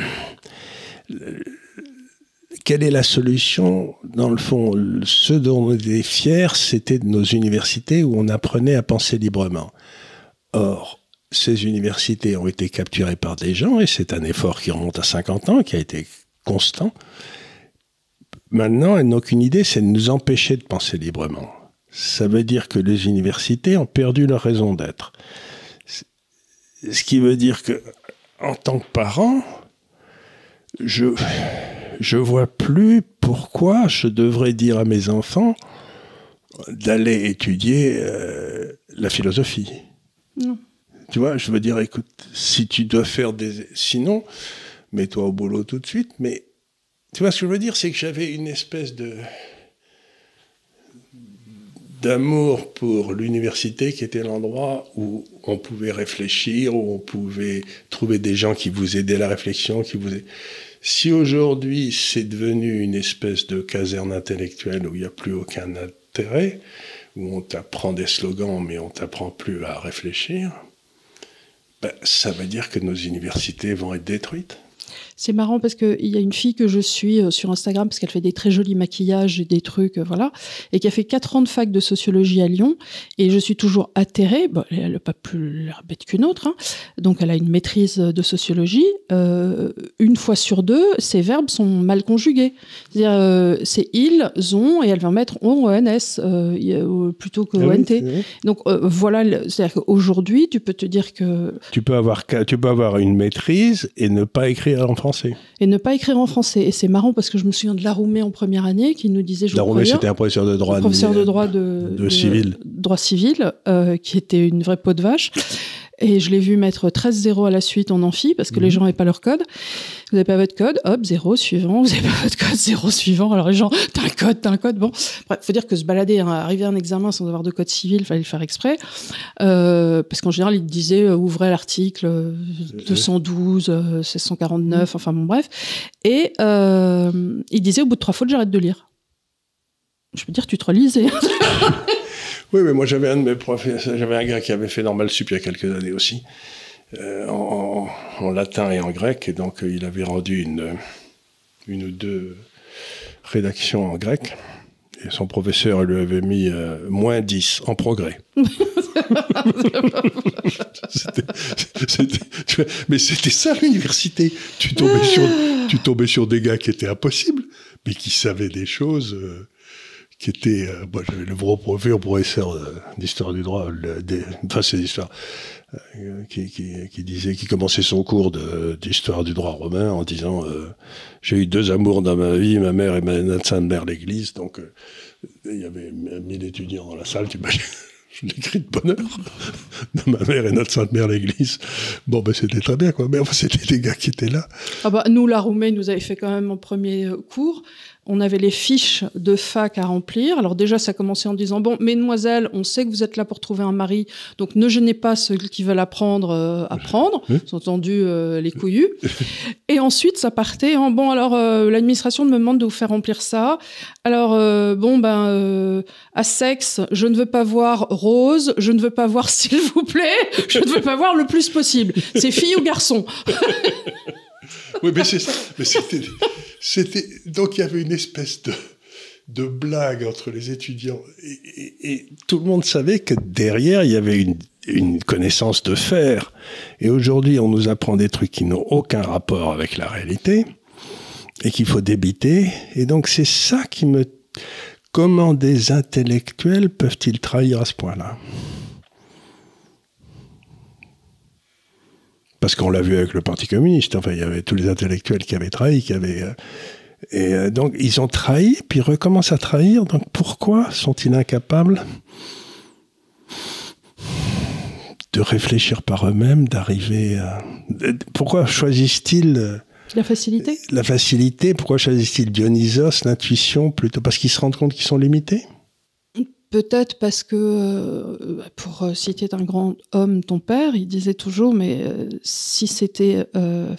B: quelle est la solution. Dans le fond, ce dont on était fiers, c'était de nos universités où on apprenait à penser librement. Or, ces universités ont été capturées par des gens, et c'est un effort qui remonte à 50 ans, qui a été constant. Maintenant, elles n'ont aucune idée, c'est de nous empêcher de penser librement. Ça veut dire que les universités ont perdu leur raison d'être. Ce qui veut dire que, en tant que parent, je je vois plus pourquoi je devrais dire à mes enfants d'aller étudier euh, la philosophie.
A: Non.
B: Tu vois, je veux dire, écoute, si tu dois faire des... Sinon, mets-toi au boulot tout de suite. Mais tu vois, ce que je veux dire, c'est que j'avais une espèce de d'amour pour l'université qui était l'endroit où on pouvait réfléchir, où on pouvait trouver des gens qui vous aidaient à la réflexion, qui vous Si aujourd'hui c'est devenu une espèce de caserne intellectuelle où il n'y a plus aucun intérêt, où on t'apprend des slogans mais on t'apprend plus à réfléchir, ben, ça veut dire que nos universités vont être détruites.
A: C'est marrant parce qu'il y a une fille que je suis euh, sur Instagram parce qu'elle fait des très jolis maquillages et des trucs, euh, voilà, et qui a fait 4 ans de fac de sociologie à Lyon. Et je suis toujours atterrée. Bon, elle n'a pas plus bête qu'une autre. Hein. Donc, elle a une maîtrise de sociologie. Euh, une fois sur deux, ses verbes sont mal conjugués. C'est-à-dire, euh, c'est ils, ont, et elle va mettre on, ONS euh, plutôt que ah ONT. Donc, voilà, c'est-à-dire qu'aujourd'hui, tu peux te dire que.
B: Tu peux, avoir, tu peux avoir une maîtrise et ne pas écrire en français.
A: Et ne pas écrire en français. Et c'est marrant parce que je me souviens de Laroumé en première année qui nous disait.
B: Laroumé, c'était un professeur de droit.
A: professeur de droit de,
B: civil.
A: Droit civil, euh, qui était une vraie peau de vache. Et je l'ai vu mettre 13-0 à la suite en amphi parce que les mhm. gens n'avaient pas leur code. Vous n'avez pas votre code, hop, 0 suivant. Vous n'avez pas votre code, [LAUGHS] 0 suivant. Alors les gens, t'as un code, t'as un code. Bon, il faut dire que se balader, hein, arriver à un examen sans avoir de code civil, il fallait le faire exprès. Euh, parce qu'en général, il disait euh, ouvrez l'article 212, euh, 1649, mhm. enfin bon, bref. Et il disait au bout de trois fautes, j'arrête de lire. Je veux dire, tu te relisais. [LAUGHS]
B: Oui, mais moi j'avais un de mes professeurs, j'avais un gars qui avait fait normal sup il y a quelques années aussi, euh, en, latin et en grec, et donc euh, il avait rendu une, une ou deux rédactions en grec, et son professeur lui avait mis euh, moins 10 en progrès. [LAUGHS] mais c'était ça l'université. Tu tombais sur, tu tombais sur des gars qui étaient impossibles, mais qui savaient des choses qui était, euh, moi j'avais le gros professeur, professeur d'histoire du droit, enfin c'est l'histoire, euh, qui, qui, qui, disait, qui commençait son cours d'histoire du droit romain en disant euh, j'ai eu deux amours dans ma vie, ma mère et ma notre sainte mère l'église, donc il y avait mille étudiants dans la salle, tu imagines [LAUGHS] je l'écris de bonheur [LAUGHS] de ma mère et notre sainte mère l'église. Bon, ben c'était très bien, quoi. Mais enfin, c'était des gars qui étaient là.
A: Ah bah, nous, la Roumaine nous avait fait quand même en premier cours on avait les fiches de fac à remplir. Alors déjà, ça commençait en disant bon, mesdemoiselles, on sait que vous êtes là pour trouver un mari, donc ne gênez pas ceux qui veulent apprendre euh, à prendre, entendu euh, les couillus. Et ensuite, ça partait en bon, alors euh, l'administration me demande de vous faire remplir ça. Alors bon, ben à sexe, je ne veux pas voir rose, je ne veux pas voir [LAUGHS] s'il vous plaît, je ne veux pas voir le plus possible. C'est fille ou garçon? [LAUGHS]
B: oui, mais c'est ça. Mais c'était c'était donc il y avait une espèce de de blague entre les étudiants et, tout le monde savait que derrière il y avait une, une connaissance de faire. Et aujourd'hui, on nous apprend des trucs qui n'ont aucun rapport avec la réalité et qu'il faut débiter. Et donc c'est ça qui me comment des intellectuels peuvent-ils trahir à ce point-là? Parce qu'on l'a vu avec le Parti communiste. Enfin, il y avait tous les intellectuels qui avaient trahi, qui avaient. Euh, et euh, donc, ils ont trahi, puis ils recommencent à trahir. Donc, pourquoi sont-ils incapables de réfléchir par eux-mêmes, d'arriver à. Pourquoi choisissent-ils. Euh,
A: la facilité?
B: La facilité? Pourquoi choisissent-ils Dionysos, l'intuition, plutôt? Parce qu'ils se rendent compte qu'ils sont limités?
A: Peut-être parce que, euh, pour citer un grand homme, ton père, il disait toujours, mais euh, si c'était euh,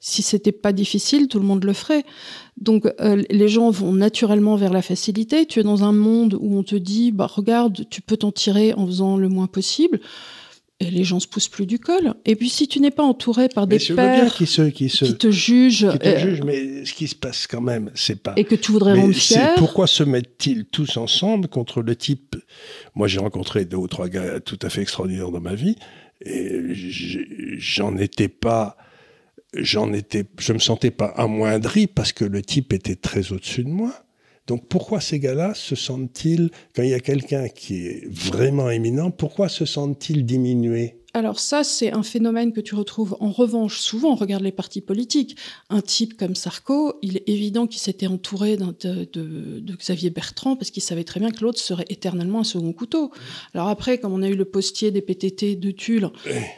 A: si c'était pas difficile, tout le monde le ferait. Donc les gens vont naturellement vers la facilité. Tu es dans un monde où on te dit, bah regarde, tu peux t'en tirer en faisant le moins possible et les gens se poussent plus du col. Et puis si tu n'es pas entouré par des pères qui, se, qui, se, qui, te jugent,
B: qui te euh, jugent, mais ce qui se passe quand même, c'est pas.
A: Et que tu voudrais rendre fier.
B: Pourquoi se mettent-ils tous ensemble contre le type? Moi, j'ai rencontré deux ou trois gars tout à fait extraordinaires dans ma vie, et j'en étais pas. J'en étais, je me sentais pas amoindri parce que le type était très au-dessus de moi. Donc pourquoi ces gars-là se sentent-ils, quand il y a quelqu'un qui est vraiment éminent, pourquoi se sentent-ils diminués?
A: Alors ça, c'est un phénomène que tu retrouves en revanche souvent. On regarde les partis politiques. Un type comme Sarko, il est évident qu'il s'était entouré de, de, Xavier Bertrand parce qu'il savait très bien que l'autre serait éternellement un second couteau. Alors après, comme on a eu le postier des PTT de Tulle,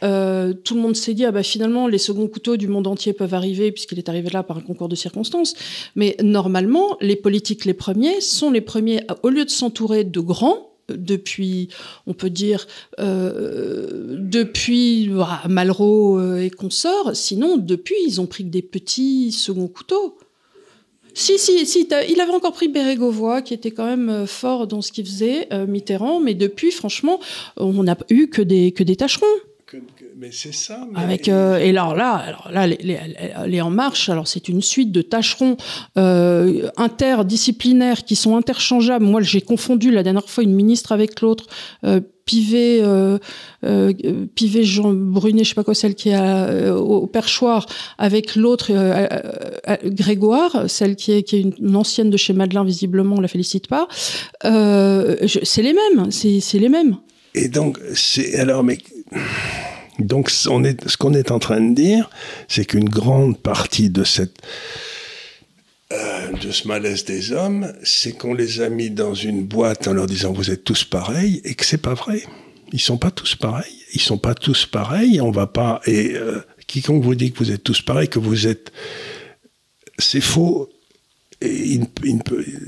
A: euh, tout le monde s'est dit ah bah finalement les seconds couteaux du monde entier peuvent arriver puisqu'il est arrivé là par un concours de circonstances. Mais normalement, les politiques les premiers sont les premiers au lieu de s'entourer de grands depuis, on peut dire, euh, depuis Malraux euh, et consorts. Sinon, depuis, ils ont pris que des petits seconds couteaux. Si, si, si, il avait encore pris Bérégovoy, qui était quand même euh, fort dans ce qu'il faisait, Mitterrand, mais depuis, franchement, on n'a eu que des, que des tâcherons
B: mais c'est ça.
A: Avec euh, et alors là, alors là, les, En Marche, alors c'est une suite de tâcherons euh, interdisciplinaires qui sont interchangeables. Moi, j'ai confondu la dernière fois une ministre avec l'autre. Euh, Pivet, euh, euh, Pivet Jean Brunet, je sais pas quoi, celle qui est au perchoir, avec l'autre Grégoire, celle qui est, qui est une, ancienne de chez Madelin, visiblement, on la félicite pas. c'est les mêmes, c'est les mêmes.
B: Et donc, c'est alors, mais donc, ce qu'on est en train de dire, c'est qu'une grande partie de cette euh, de ce malaise des hommes, c'est qu'on les a mis dans une boîte en leur disant vous êtes tous pareils et que c'est pas vrai. Ils sont pas tous pareils. Ils sont pas tous pareils. On va pas et euh, quiconque vous dit que vous êtes tous pareils, que vous êtes, c'est faux. Et il,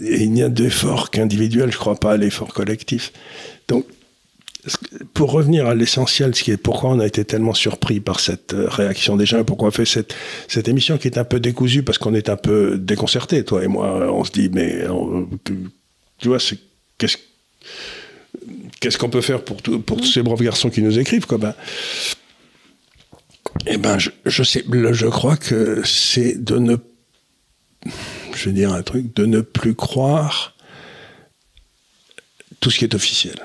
B: il n'y a d'effort qu'individuel. Je crois pas à l'effort collectif. Donc pour revenir à l'essentiel, ce qui est pourquoi on a été tellement surpris par cette euh, réaction des gens pourquoi on fait cette, cette émission qui est un peu décousue parce qu'on est un peu déconcerté, toi et moi. On se dit, mais tu vois, qu'est-ce qu'est-ce qu'on peut faire pour, pour tous ces braves garçons qui nous écrivent quoi ben, Eh ben, je, je, sais, je crois que c'est de ne, je vais dire un truc, de ne plus croire tout ce qui est officiel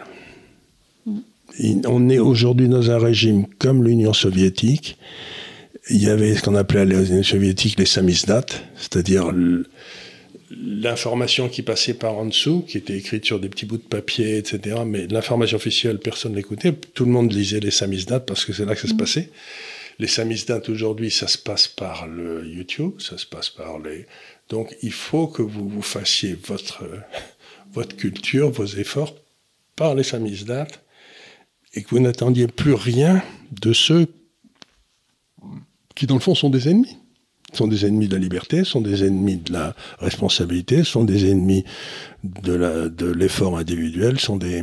B: on est aujourd'hui dans un régime comme l'Union soviétique. Il y avait ce qu'on appelait à l'Union soviétique les samizdat, c'est-à-dire l'information qui passait par en dessous, qui était écrite sur des petits bouts de papier, etc. Mais l'information officielle, personne l'écoutait. Tout le monde lisait les samizdat parce que c'est là que ça se mmh. passait. Les samizdat aujourd'hui, ça se passe par le YouTube, ça se passe par les. Donc il faut que vous vous fassiez votre, [LAUGHS] votre culture, vos efforts par les samizdat et que vous n'attendiez plus rien de ceux qui, dans le fond, sont des ennemis. Sont des ennemis de la liberté, sont des ennemis de la responsabilité, sont des ennemis de l'effort individuel, sont des,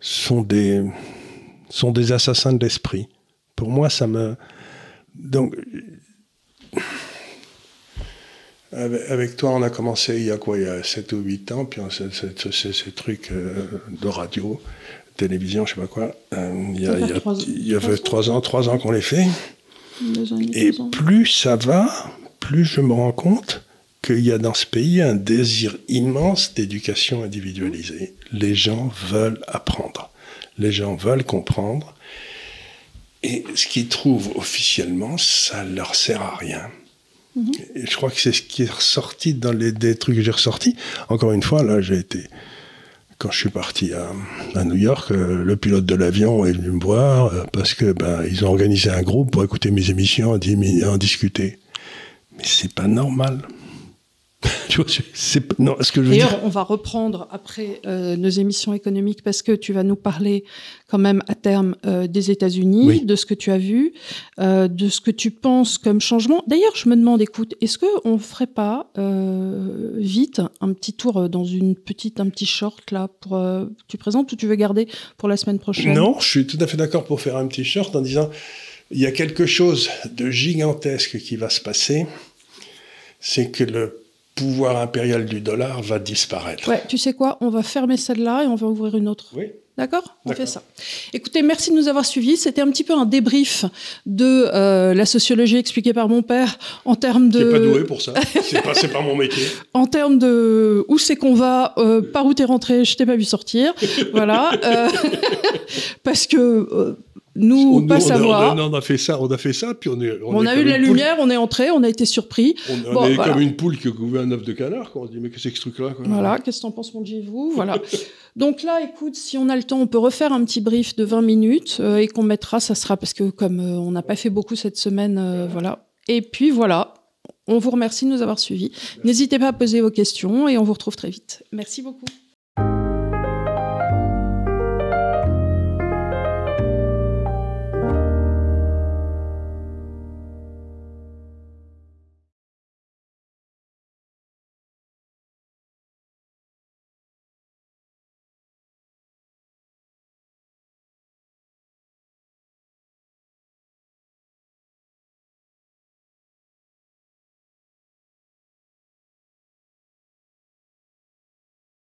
B: sont des, assassins de l'esprit. Pour moi, ça me. Donc. Avec toi, on a commencé il y a quoi Il y a 7 ou 8 ans, puis ces trucs euh, de radio télévision, je sais pas quoi. Euh, il y a, il y a, trois ans, trois ans qu'on les fait. et plus ça va, plus je me rends compte qu'il y a dans ce pays un désir immense d'éducation individualisée. Les gens veulent apprendre. Les gens veulent comprendre. Et ce qu'ils trouvent officiellement, ça leur sert à rien. Mhm. Et je crois que c'est ce qui est ressorti dans les des trucs que j'ai ressortis. Encore une fois, là, j'ai été quand je suis parti à, New York, euh, le pilote de l'avion est venu me voir euh, parce que ben ils ont organisé un groupe pour écouter mes émissions en discuter. Mais c'est pas normal.
A: Non, ce que je D'ailleurs, on va reprendre après euh, nos émissions économiques parce que tu vas nous parler quand même à terme euh, des États-Unis, de ce que tu as vu, euh, de ce que tu penses comme changement. D'ailleurs, je me demande, écoute, est-ce qu'on ne ferait pas vite un petit tour dans une petite, un petit short là pour tu présentes ou tu veux garder pour la semaine prochaine?
B: Non, je suis tout à fait d'accord pour faire un petit short en disant il y a quelque chose de gigantesque qui va se passer, c'est que le pouvoir impérial du dollar va disparaître.
A: Ouais, tu sais quoi On va fermer celle-là et on va ouvrir une autre.
B: Oui.
A: D'accord? On fait ça. Écoutez, merci de nous avoir suivis. C'était un petit peu un débrief de euh, la sociologie expliquée par mon père en termes de.
B: pas doué pour ça. C'est pas, pas mon métier. [LAUGHS]
A: en termes de où c'est qu'on va, euh, par où t'es rentré, je t'ai pas vu sortir. voilà. Euh, [LAUGHS] parce que nous
B: On-
A: pas
B: on a-
A: savoir.
B: On a, on a fait ça, on a fait ça, puis on est.
A: On, a eu la
B: poule-
A: lumière, on est entré, on a été surpris.
B: On, on
A: Bon,
B: est
A: voilà.
B: comme une poule qui a couvé un œuf de canard. Quoi. On se dit mais qu'est-ce que ce truc-là
A: Voilà, qu'est-ce que t'en penses, mon Dieu, vous? Voilà. [LAUGHS] Donc là, écoute, si on a le temps, on peut refaire un petit brief de 20 minutes euh, et qu'on mettra, ça sera parce que comme euh, on n'a pas fait beaucoup cette semaine, euh, voilà. Et puis voilà, on vous remercie de nous avoir suivis. N'hésitez pas à poser vos questions et on vous retrouve très vite. Merci beaucoup.